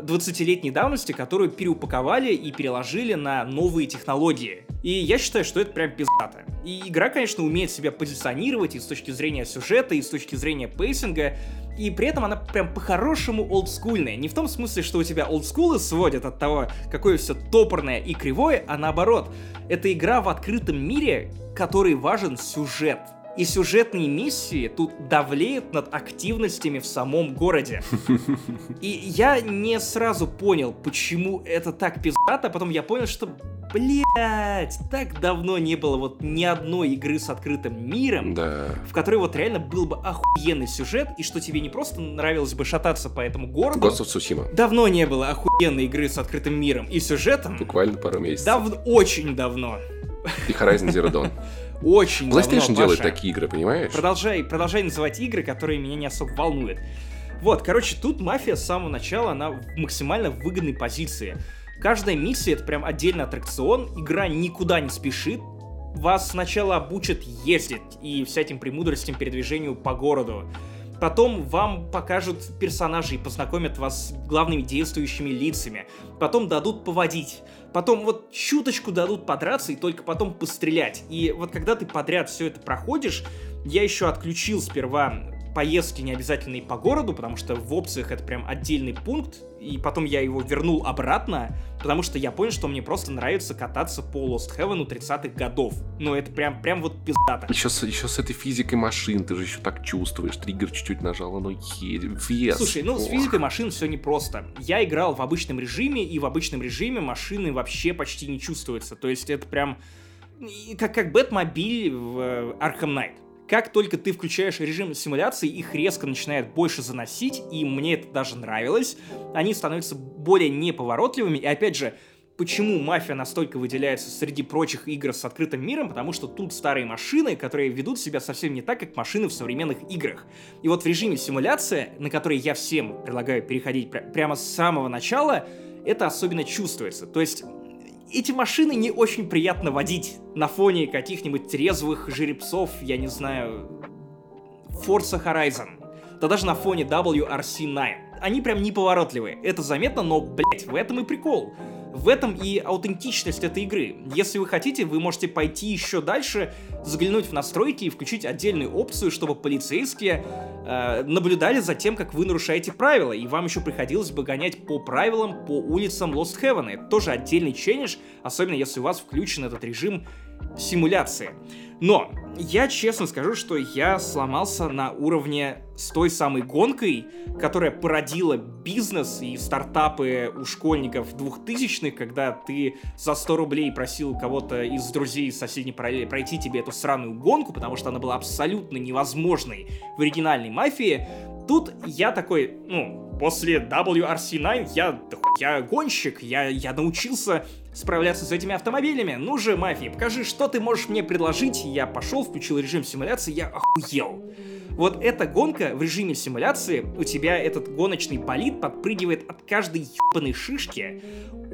20-летней давности, которую переупаковали и переложили на новые технологии. И я считаю, что это прям пиздато. И игра, конечно, умеет себя позиционировать и с точки зрения сюжета, и с точки зрения пейсинга, и при этом она прям по-хорошему олдскульная. Не в том смысле, что у тебя олдскулы сводят от того, какое все топорное и кривое, а наоборот. Это игра в открытом мире, который важен сюжет. И сюжетные миссии тут давлеют над активностями в самом городе. И я не сразу понял, почему это так пиздато, а потом я понял, что, блять, так давно не было вот ни одной игры с открытым миром, Да. в которой вот реально был бы охуенный сюжет, и что тебе не просто нравилось бы шататься по этому городу. Ghost of. Давно не было охуенной игры с открытым миром и сюжетом. Буквально пару месяцев. Давно, очень давно. И Horizon Zero Dawn. Очень PlayStation делает такие игры, понимаешь? Продолжай, продолжай называть игры, которые меня не особо волнуют. Вот, короче, тут мафия с самого начала, она в максимально выгодной позиции. Каждая миссия это прям отдельный аттракцион, игра никуда не спешит, вас сначала обучат ездить и всяким премудростям передвижению по городу. Потом вам покажут персонажей, познакомят вас с главными действующими лицами. Потом дадут поводить. Потом вот чуточку дадут подраться и только потом пострелять. И вот когда ты подряд все это проходишь, я еще отключил сперва поездки необязательные по городу, потому что в опциях это прям отдельный пункт, и потом я его вернул обратно, потому что я понял, что мне просто нравится кататься по Lost Heaven 30-х годов. Ну, это прям, прям вот пиздато. Еще с, еще с этой физикой машин, ты же еще так чувствуешь. Триггер чуть-чуть нажал, оно едет. Вес. Слушай, ну с Ох. физикой машин все непросто. Я играл в обычном режиме, и в обычном режиме машины вообще почти не чувствуются. То есть это прям как, как Бэтмобиль в э, Arkham Knight. Как только ты включаешь режим симуляции, их резко начинает больше заносить, и мне это даже нравилось. Они становятся более неповоротливыми, и опять же, Почему мафия настолько выделяется среди прочих игр с открытым миром? Потому что тут старые машины, которые ведут себя совсем не так, как машины в современных играх. И вот в режиме симуляция, на который я всем предлагаю переходить пря- прямо с самого начала, это особенно чувствуется. То есть эти машины не очень приятно водить на фоне каких-нибудь трезвых жеребцов, я не знаю, Forza Horizon. Да даже на фоне WRC9. Они прям неповоротливые. Это заметно, но, блять, в этом и прикол. В этом и аутентичность этой игры. Если вы хотите, вы можете пойти еще дальше, заглянуть в настройки и включить отдельную опцию, чтобы полицейские э, наблюдали за тем, как вы нарушаете правила, и вам еще приходилось бы гонять по правилам по улицам Lost Heaven. Это тоже отдельный челлендж, особенно если у вас включен этот режим симуляции. Но я честно скажу, что я сломался на уровне с той самой гонкой, которая породила бизнес и стартапы у школьников 2000-х, когда ты за 100 рублей просил кого-то из друзей из соседней параллели пройти тебе эту сраную гонку, потому что она была абсолютно невозможной в оригинальной мафии. Тут я такой, ну, после WRC9 я, да хуй, я гонщик, я, я научился справляться с этими автомобилями. Ну же, мафия, покажи, что ты можешь мне предложить. Я пошел, включил режим симуляции, я охуел. Вот эта гонка в режиме симуляции, у тебя этот гоночный болид подпрыгивает от каждой ебаной шишки.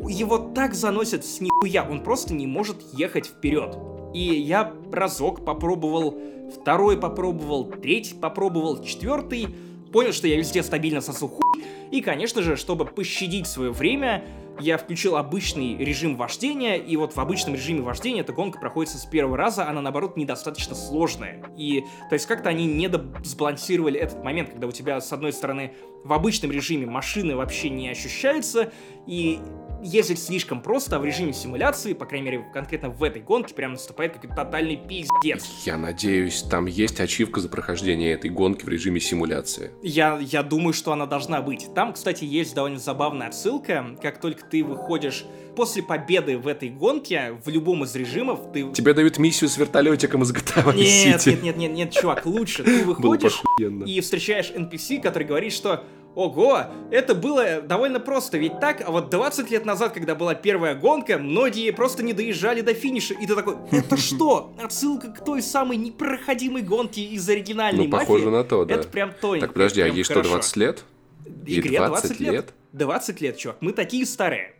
Его так заносят с нихуя, он просто не может ехать вперед. И я разок попробовал, второй попробовал, третий попробовал, четвертый. Понял, что я везде стабильно сосу хуй. И, конечно же, чтобы пощадить свое время, я включил обычный режим вождения, и вот в обычном режиме вождения эта гонка проходится с первого раза, она, наоборот, недостаточно сложная. И, то есть, как-то они не сбалансировали этот момент, когда у тебя, с одной стороны, в обычном режиме машины вообще не ощущаются, и ездить слишком просто, а в режиме симуляции, по крайней мере, конкретно в этой гонке, прям наступает какой-то тотальный пиздец. Я надеюсь, там есть ачивка за прохождение этой гонки в режиме симуляции. Я, я думаю, что она должна быть. Там, кстати, есть довольно забавная отсылка. Как только ты выходишь после победы в этой гонке, в любом из режимов, ты... Тебе дают миссию с вертолетиком из GTA Нет, City. нет, нет, нет, нет, чувак, лучше. Ты выходишь и встречаешь NPC, который говорит, что Ого, это было довольно просто, ведь так, а вот 20 лет назад, когда была первая гонка, многие просто не доезжали до финиша, и ты такой, это что? Отсылка к той самой непроходимой гонке из оригинальной Ну, мафии? похоже на то, да. Это прям то. Так, подожди, а ей что, хорошо. 20 лет? Игре 20 лет? лет? 20 лет, чувак, мы такие старые.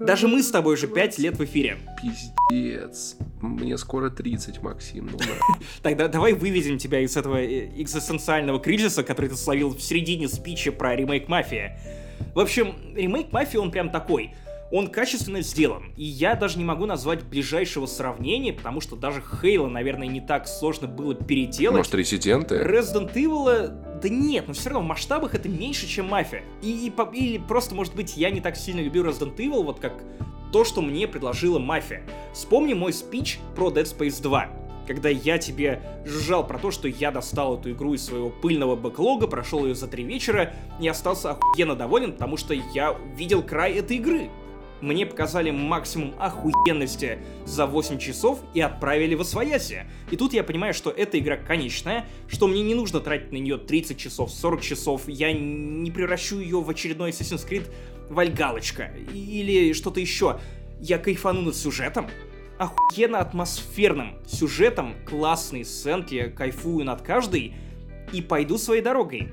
Даже мы с тобой уже 5 лет в эфире. Пиздец. Мне скоро 30, Максим. Ну, да. Тогда давай выведем тебя из этого э, экзистенциального кризиса, который ты словил в середине спича про ремейк «Мафия». В общем, ремейк «Мафии» он прям такой — он качественно сделан. И я даже не могу назвать ближайшего сравнения, потому что даже Хейла, наверное, не так сложно было переделать. Может, резиденты? Resident Evil, да нет, но все равно в масштабах это меньше, чем Мафия. И, и, или просто, может быть, я не так сильно люблю Resident Evil, вот как то, что мне предложила Мафия. Вспомни мой спич про Dead Space 2 когда я тебе жужжал про то, что я достал эту игру из своего пыльного бэклога, прошел ее за три вечера и остался охуенно доволен, потому что я видел край этой игры мне показали максимум охуенности за 8 часов и отправили в освояси. И тут я понимаю, что эта игра конечная, что мне не нужно тратить на нее 30 часов, 40 часов, я не превращу ее в очередной Assassin's Creed вальгалочка или что-то еще. Я кайфану над сюжетом, охуенно атмосферным сюжетом, классные сценки, кайфую над каждой и пойду своей дорогой.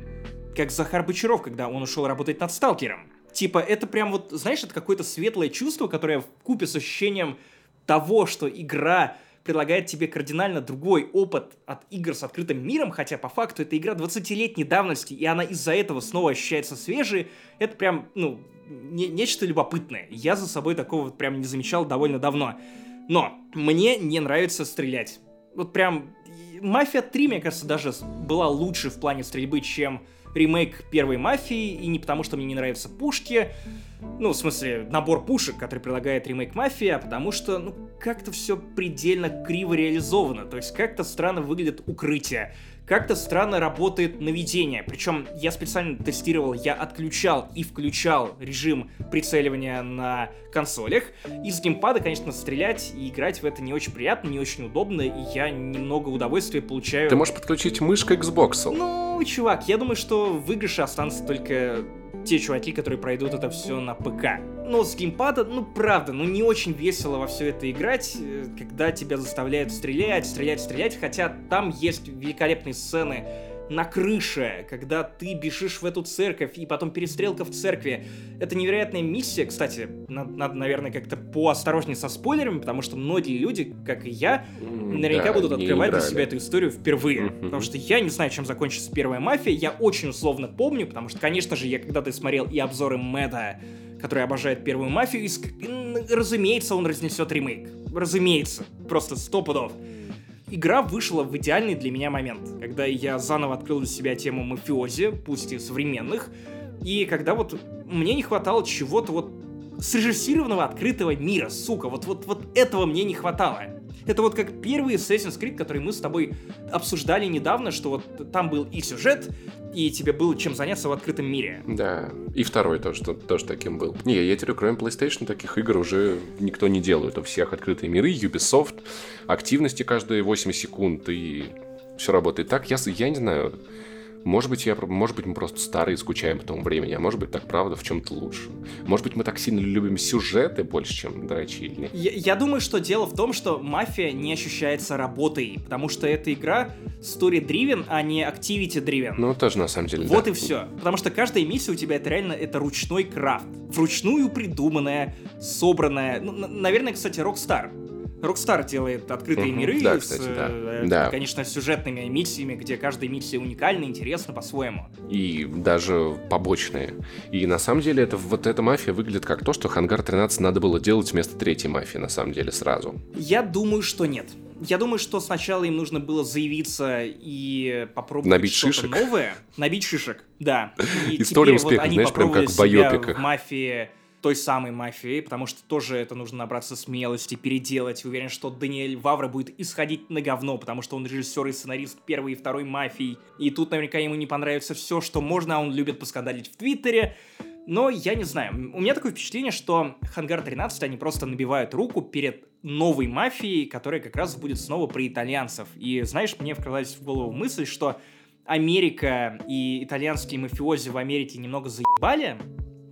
Как Захар Бочаров, когда он ушел работать над Сталкером. Типа, это прям вот, знаешь, это какое-то светлое чувство, которое в купе с ощущением того, что игра предлагает тебе кардинально другой опыт от игр с открытым миром, хотя по факту это игра 20-летней давности, и она из-за этого снова ощущается свежей, это прям, ну, не, нечто любопытное. Я за собой такого вот прям не замечал довольно давно. Но мне не нравится стрелять. Вот прям... Мафия 3, мне кажется, даже была лучше в плане стрельбы, чем ремейк первой мафии, и не потому, что мне не нравятся пушки, ну, в смысле, набор пушек, который предлагает ремейк мафии, а потому что, ну, как-то все предельно криво реализовано, то есть как-то странно выглядит укрытие, как-то странно работает наведение. Причем я специально тестировал, я отключал и включал режим прицеливания на консолях. Из геймпада, конечно, стрелять и играть в это не очень приятно, не очень удобно, и я немного удовольствия получаю. Ты можешь подключить мышку Xbox. Ну, чувак, я думаю, что в выигрыше останутся только те чуваки, которые пройдут это все на ПК. Но с геймпада, ну правда, ну не очень весело во все это играть, э, когда тебя заставляют стрелять, стрелять, стрелять, хотя там есть великолепные сцены, на крыше, когда ты бежишь в эту церковь, и потом перестрелка в церкви. Это невероятная миссия, кстати, надо, надо наверное, как-то поосторожнее со спойлерами, потому что многие люди, как и я, наверняка да, будут открывать для себя эту историю впервые. Mm-hmm. Потому что я не знаю, чем закончится первая мафия, я очень условно помню, потому что, конечно же, я когда-то смотрел и обзоры Мэда, который обожает первую мафию, и, разумеется, он разнесет ремейк. Разумеется, просто сто пудов игра вышла в идеальный для меня момент, когда я заново открыл для себя тему мафиози, пусть и современных, и когда вот мне не хватало чего-то вот срежиссированного открытого мира, сука, вот, вот, вот этого мне не хватало. Это вот как первый Assassin's Creed, который мы с тобой обсуждали недавно, что вот там был и сюжет, и тебе было чем заняться в открытом мире. Да, и второй тоже, тоже таким был. Не, я теперь, кроме PlayStation, таких игр уже никто не делает. У всех открытые миры, Ubisoft, активности каждые 8 секунд, и все работает так. Я, я не знаю, может быть, я, может быть, мы просто старые скучаем по тому времени, а может быть, так правда в чем-то лучше. Может быть, мы так сильно любим сюжеты больше, чем дрочильни. Я, я думаю, что дело в том, что мафия не ощущается работой, потому что эта игра story-driven, а не activity-driven. Ну, тоже на самом деле, Вот да. и все. Потому что каждая миссия у тебя это реально это ручной крафт. Вручную придуманная, собранная. Ну, наверное, кстати, Rockstar Rockstar делает открытые миры да, кстати, с, да. Э, да. конечно, сюжетными миссиями, где каждая миссия уникальна, интересна по-своему. И даже побочные. И на самом деле это, вот эта мафия выглядит как то, что Хангар 13 надо было делать вместо третьей мафии, на самом деле, сразу. Я думаю, что нет. Я думаю, что сначала им нужно было заявиться и попробовать набить что-то шишек. новое. Набить шишек, да. И История успеха, вот знаешь, прям как в байопиках. в мафии той самой мафии, потому что тоже это нужно набраться смелости, переделать. Уверен, что Даниэль Вавра будет исходить на говно, потому что он режиссер и сценарист первой и второй мафии. И тут наверняка ему не понравится все, что можно, а он любит поскандалить в Твиттере. Но я не знаю, у меня такое впечатление, что Хангар 13 они просто набивают руку перед новой мафией, которая как раз будет снова про итальянцев. И знаешь, мне вкрылась в голову мысль, что Америка и итальянские мафиози в Америке немного заебали,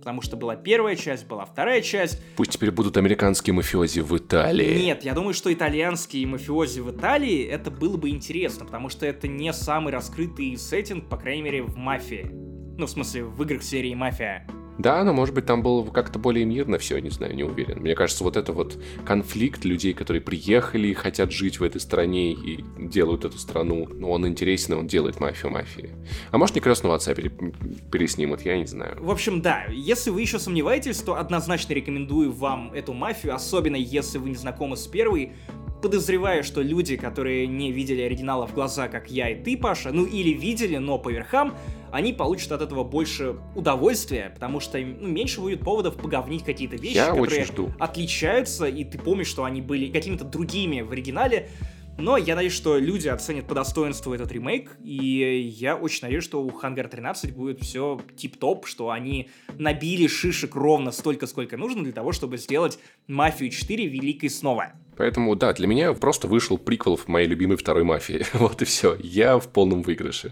потому что была первая часть, была вторая часть. Пусть теперь будут американские мафиози в Италии. Нет, я думаю, что итальянские мафиози в Италии, это было бы интересно, потому что это не самый раскрытый сеттинг, по крайней мере, в мафии. Ну, в смысле, в играх серии «Мафия». Да, но может быть там было как-то более мирно все, не знаю, не уверен. Мне кажется, вот это вот конфликт людей, которые приехали и хотят жить в этой стране и делают эту страну, ну, он интересен, он делает мафию мафии. А может, не крестного отца пере переснимут, я не знаю. В общем, да, если вы еще сомневаетесь, то однозначно рекомендую вам эту мафию, особенно если вы не знакомы с первой, подозреваю, что люди, которые не видели оригинала в глаза, как я и ты, Паша, ну или видели, но по верхам, они получат от этого больше удовольствия, потому что ну, меньше будет поводов поговнить какие-то вещи, я которые отличаются, и ты помнишь, что они были какими-то другими в оригинале. Но я надеюсь, что люди оценят по достоинству этот ремейк, и я очень надеюсь, что у Hunger 13 будет все тип-топ, что они набили шишек ровно столько, сколько нужно для того, чтобы сделать Мафию 4 великой снова. Поэтому, да, для меня просто вышел приквел в моей любимой второй мафии. вот и все. Я в полном выигрыше.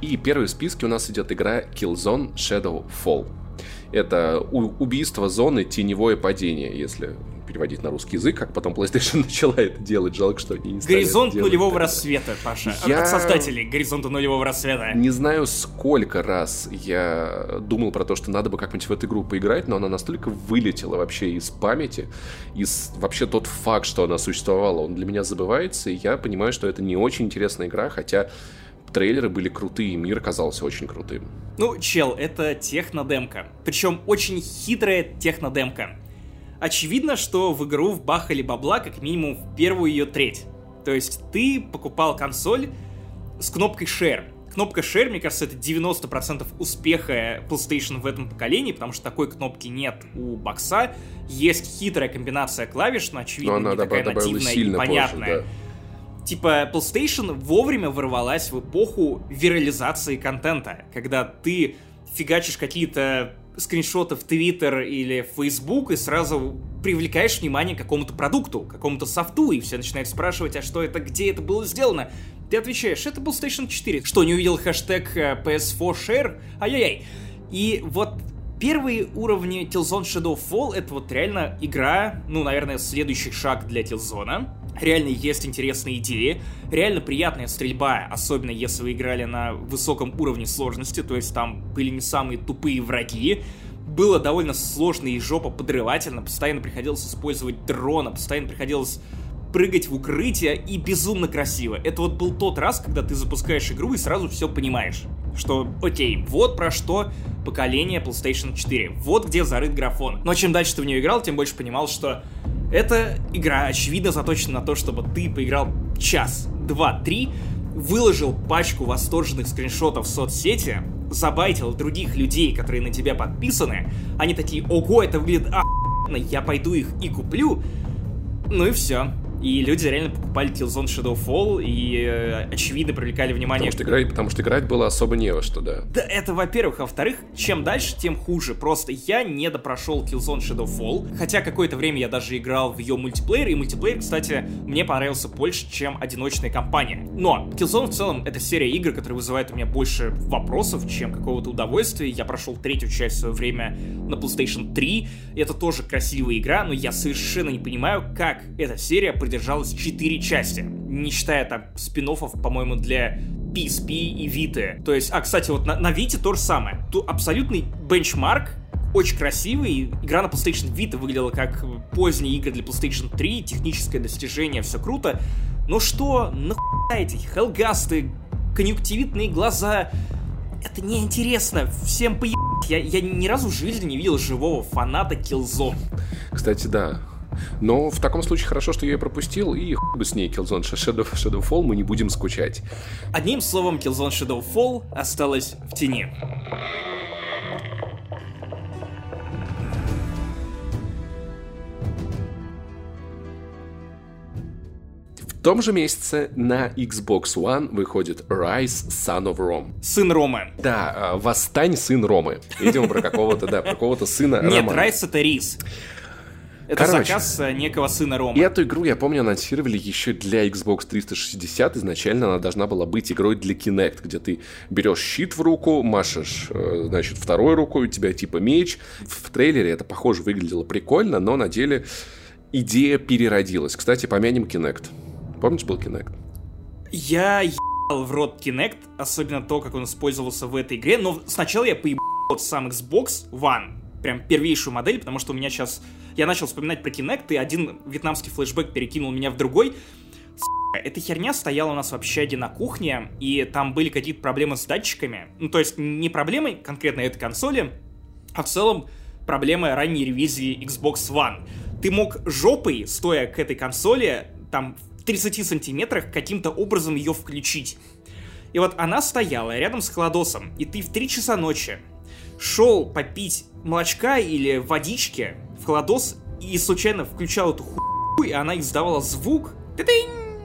И первый в списке у нас идет игра Killzone Shadow Fall. Это убийство зоны теневое падение, если переводить на русский язык, как потом PlayStation начала это делать. Жалко, что они не Горизонт нулевого это. рассвета, Паша. Я... От создателей Горизонта нулевого рассвета. Не знаю, сколько раз я думал про то, что надо бы как-нибудь в эту игру поиграть, но она настолько вылетела вообще из памяти, из вообще тот факт, что она существовала, он для меня забывается, и я понимаю, что это не очень интересная игра, хотя трейлеры были крутые, мир казался очень крутым. Ну, чел, это технодемка. Причем очень хитрая технодемка. Очевидно, что в игру вбахали бабла как минимум в первую ее треть. То есть ты покупал консоль с кнопкой Share. Кнопка Share, мне кажется, это 90% успеха PlayStation в этом поколении, потому что такой кнопки нет у бокса. Есть хитрая комбинация клавиш, но очевидно но она не такая нативная и понятная. Позже, да типа, PlayStation вовремя ворвалась в эпоху вирализации контента, когда ты фигачишь какие-то скриншоты в Твиттер или в Facebook и сразу привлекаешь внимание к какому-то продукту, какому-то софту, и все начинают спрашивать, а что это, где это было сделано? Ты отвечаешь, это был PlayStation 4. Что, не увидел хэштег э, PS4 Share? Ай-яй-яй. И вот первые уровни Killzone Shadow Fall это вот реально игра, ну, наверное, следующий шаг для Killzone реально есть интересные идеи, реально приятная стрельба, особенно если вы играли на высоком уровне сложности, то есть там были не самые тупые враги, было довольно сложно и жопа подрывательно, постоянно приходилось использовать дрона, постоянно приходилось прыгать в укрытие и безумно красиво. Это вот был тот раз, когда ты запускаешь игру и сразу все понимаешь. Что, окей, вот про что поколение PlayStation 4, вот где зарыт графон. Но чем дальше ты в нее играл, тем больше понимал, что эта игра, очевидно, заточена на то, чтобы ты поиграл час, два, три, выложил пачку восторженных скриншотов в соцсети, забайтил других людей, которые на тебя подписаны, они такие, ого, это выглядит охуенно, я пойду их и куплю, ну и все. И люди реально покупали Killzone Shadowfall и, э, очевидно, привлекали внимание. Потому что, играть, потому что играть было особо не во что, да. Да, это во-первых. А во-вторых, чем дальше, тем хуже. Просто я не допрошел Killzone Shadowfall, хотя какое-то время я даже играл в ее мультиплеер, и мультиплеер, кстати, мне понравился больше, чем одиночная кампания. Но Killzone в целом это серия игр, которая вызывает у меня больше вопросов, чем какого-то удовольствия. Я прошел третью часть в свое время на PlayStation 3. Это тоже красивая игра, но я совершенно не понимаю, как эта серия продержалась 4 части, не считая там спин по-моему, для PSP и Vita. То есть, а, кстати, вот на, на Vita то же самое. Тут абсолютный бенчмарк, очень красивый. Игра на PlayStation Vita выглядела как поздние игры для PlayStation 3, техническое достижение, все круто. Но что, нахуя эти хелгасты, конъюнктивитные глаза, это неинтересно, всем поебать. Я, я ни разу в жизни не видел живого фаната Killzone. Кстати, да, но в таком случае хорошо, что я ее пропустил, и хуй бы с ней Killzone Shadow, Shadowfall мы не будем скучать. Одним словом, Killzone Shadowfall осталась в тени. В том же месяце на Xbox One выходит Rise Son of Rome. Сын Ромы. Да, а, Восстань, сын Ромы. Видимо, про какого-то, да, про какого-то сына Нет, Райс это Рис. Это Короче, заказ э, некого сына Рома. И эту игру, я помню, анонсировали еще для Xbox 360. Изначально она должна была быть игрой для Kinect, где ты берешь щит в руку, машешь, э, значит, второй рукой, у тебя типа меч. В трейлере это, похоже, выглядело прикольно, но на деле идея переродилась. Кстати, помянем Kinect. Помнишь, был Kinect? Я ебал в рот Kinect, особенно то, как он использовался в этой игре, но сначала я поебал сам Xbox One, прям первейшую модель, потому что у меня сейчас... Я начал вспоминать про Kinect, и один вьетнамский флешбэк перекинул меня в другой. Эта херня стояла у нас в общаге на кухне, и там были какие-то проблемы с датчиками. Ну, то есть не проблемы конкретно этой консоли, а в целом проблемы ранней ревизии Xbox One. Ты мог жопой, стоя к этой консоли, там в 30 сантиметрах каким-то образом ее включить. И вот она стояла рядом с Хладосом, и ты в 3 часа ночи шел попить молочка или водички в Хладос и случайно включал эту хуйню, и она издавала звук,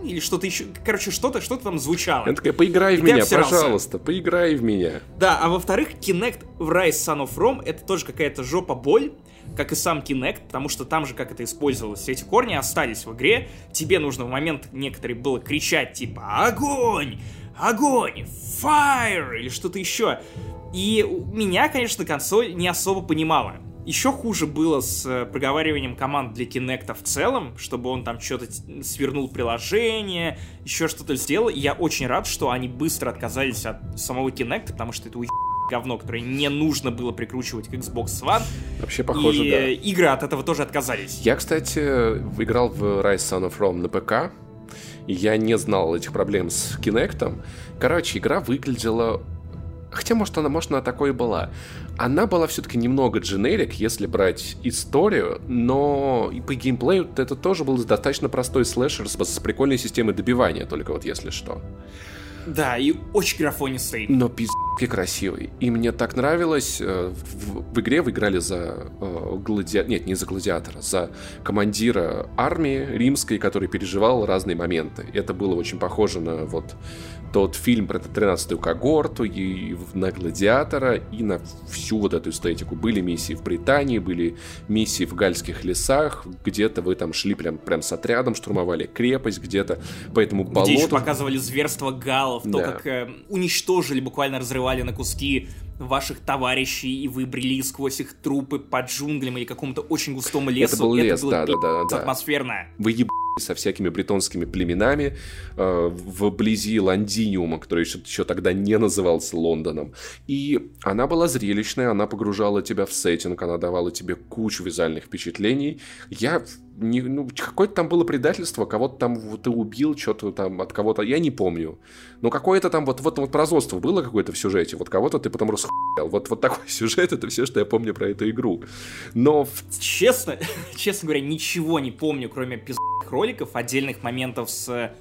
или что-то еще, короче, что-то, что-то там звучало. Она такая, поиграй в меня, пожалуйста, поиграй в меня. Да, а во-вторых, Kinect в Rise Son of Rome это тоже какая-то жопа боль, как и сам Kinect, потому что там же как это использовалось. Все эти корни остались в игре, тебе нужно в момент некоторые было кричать типа «Огонь! Огонь! Fire!» или что-то еще. И меня, конечно, консоль не особо понимала. Еще хуже было с э, проговариванием команд для Kinect в целом, чтобы он там что-то свернул приложение, еще что-то сделал. И я очень рад, что они быстро отказались от самого Kinect, потому что это говно, которое не нужно было прикручивать к Xbox One. Вообще похоже, и да. игры от этого тоже отказались. Я, кстати, играл в Rise Son of Rome на ПК, и я не знал этих проблем с Kinect. Короче, игра выглядела Хотя, может, она, может, она такой и была. Она была все-таки немного дженерик, если брать историю, но и по геймплею это тоже был достаточно простой слэшер с, с прикольной системой добивания, только вот если что. Да, и очень графонистый. Но пиздки красивый. И мне так нравилось. Э, в, в игре вы играли за э, гладиатора... Нет, не за гладиатора, за командира армии римской, который переживал разные моменты. Это было очень похоже на вот тот фильм про 13-ю когорту, и на Гладиатора, и на всю вот эту эстетику. Были миссии в Британии, были миссии в гальских лесах, где-то вы там шли прям, прям с отрядом, штурмовали крепость, где-то по этому болоту... Где еще показывали зверство галов, то, да. как э, уничтожили, буквально разрывали на куски ваших товарищей, и вы брели сквозь их трупы под джунглями или какому-то очень густому лесу. Это был лес, Это было да, да, да, да. атмосферно. Вы еб со всякими бретонскими племенами э, вблизи Лондиниума, который еще, еще тогда не назывался Лондоном. И она была зрелищная, она погружала тебя в сеттинг, она давала тебе кучу визуальных впечатлений. Я не, ну, какое-то там было предательство, кого-то там вот, ты убил, что-то там от кого-то, я не помню. Но какое-то там вот, вот, вот прозорство было какое-то в сюжете, вот кого-то ты потом расхуял. Вот, вот такой сюжет, это все, что я помню про эту игру. Но... Честно, честно говоря, ничего не помню, кроме пиздых роликов, отдельных моментов с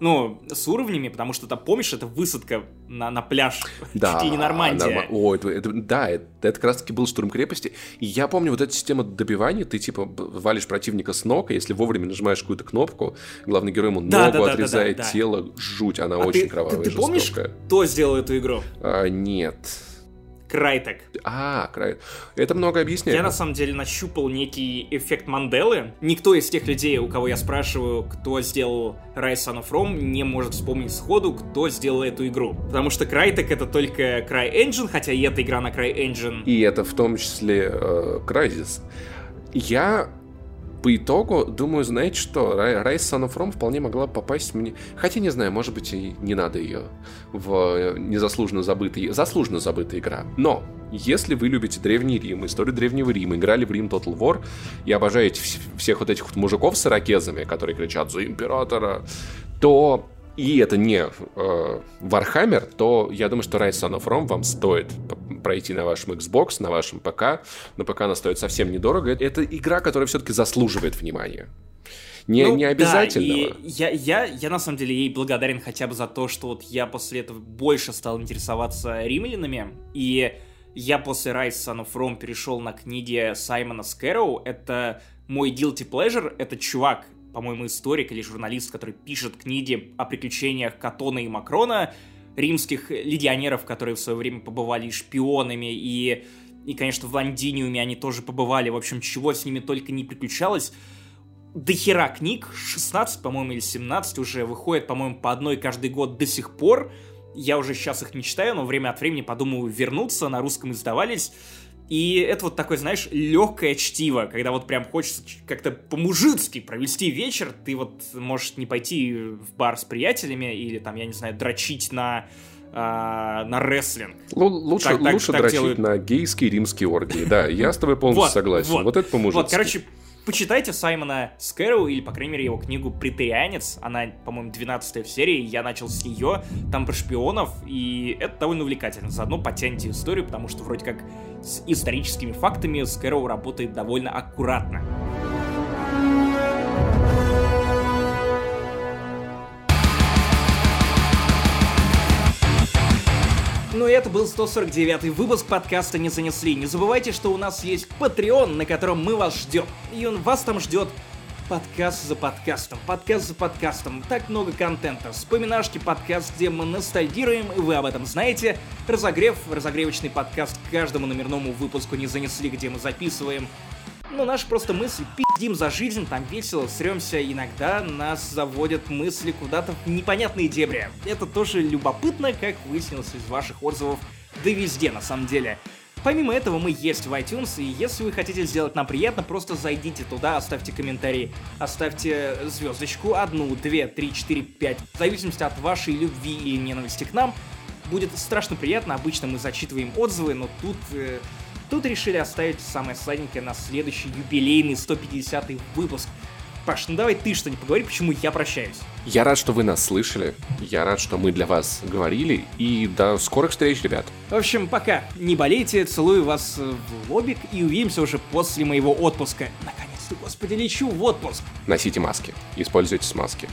ну, с уровнями, потому что там, помнишь, это высадка на, на пляж, да, чуть ли не Нормандия. Норм... О, это, это, да, это, это как раз-таки был штурм крепости. И я помню вот эта система добивания, ты типа валишь противника с ног, и если вовремя нажимаешь какую-то кнопку, главный герой ему да, ногу да, да, отрезает да, да, да. тело, жуть, она а очень ты, кровавая, Ты, ты помнишь, кто сделал эту игру? А, нет. Крайтек. А, Крайтек. Это много объясняет. Я на самом деле нащупал некий эффект Манделы. Никто из тех людей, у кого я спрашиваю, кто сделал Rise Son of Rome, не может вспомнить сходу, кто сделал эту игру. Потому что Крайтек это только CryEngine, хотя и эта игра на CryEngine. И это в том числе э, Crysis. Я по итогу, думаю, знаете что, Райс Son of Rome вполне могла попасть мне... Хотя, не знаю, может быть, и не надо ее в э, незаслуженно забытый... Заслуженно забытая игра. Но, если вы любите Древний Рим, историю Древнего Рима, играли в Рим Total War и обожаете всех вот этих вот мужиков с ирокезами, которые кричат «За Императора», то и это не э, Warhammer, то я думаю, что Rise of Rome вам стоит пройти на вашем Xbox, на вашем ПК. На ПК она стоит совсем недорого. Это игра, которая все-таки заслуживает внимания. Не, ну, не обязательно. Да, и я, я, я на самом деле ей благодарен хотя бы за то, что вот я после этого больше стал интересоваться римлянами. И я после Rise Son of Rome перешел на книги Саймона Скэроу. Это мой guilty pleasure. Это чувак, по-моему, историк или журналист, который пишет книги о приключениях Катона и Макрона, римских легионеров, которые в свое время побывали шпионами, и, и конечно, в Лондиниуме они тоже побывали. В общем, чего с ними только не приключалось. До хера книг, 16, по-моему, или 17 уже выходит, по-моему, по одной каждый год до сих пор. Я уже сейчас их не читаю, но время от времени подумаю вернуться, на русском издавались. И это вот такое, знаешь, легкое чтиво, когда вот прям хочется как-то по-мужицки провести вечер, ты вот можешь не пойти в бар с приятелями или там, я не знаю, дрочить на а, на рестлинг. Л- лучше так, лучше так дрочить делают... на гейские римские оргии, да, я с тобой полностью согласен. Вот, вот это по-мужицки. Вот, короче, почитайте Саймона Скэроу, или, по крайней мере, его книгу «Претерианец». Она, по-моему, 12 в серии, я начал с нее, там про шпионов, и это довольно увлекательно. Заодно потяните историю, потому что вроде как с историческими фактами Скэроу работает довольно аккуратно. Ну и это был 149 выпуск подкаста «Не занесли». Не забывайте, что у нас есть Patreon, на котором мы вас ждем. И он вас там ждет подкаст за подкастом, подкаст за подкастом, так много контента, вспоминашки подкаст, где мы ностальгируем, и вы об этом знаете, разогрев, разогревочный подкаст каждому номерному выпуску не занесли, где мы записываем ну, наша просто мысль, пиздим за жизнь, там весело, сремся, иногда нас заводят мысли куда-то в непонятные дебри. Это тоже любопытно, как выяснилось из ваших отзывов, да везде на самом деле. Помимо этого, мы есть в iTunes, и если вы хотите сделать нам приятно, просто зайдите туда, оставьте комментарий, оставьте звездочку, одну, две, три, четыре, пять, в зависимости от вашей любви или ненависти к нам. Будет страшно приятно, обычно мы зачитываем отзывы, но тут э, Тут решили оставить самое сладенькое на следующий юбилейный 150 выпуск. Паш, ну давай ты что-нибудь поговори, почему я прощаюсь. Я рад, что вы нас слышали. Я рад, что мы для вас говорили. И до скорых встреч, ребят. В общем, пока. Не болейте, целую вас в лобик и увидимся уже после моего отпуска. Наконец-то, господи, лечу в отпуск. Носите маски. Используйте смазки.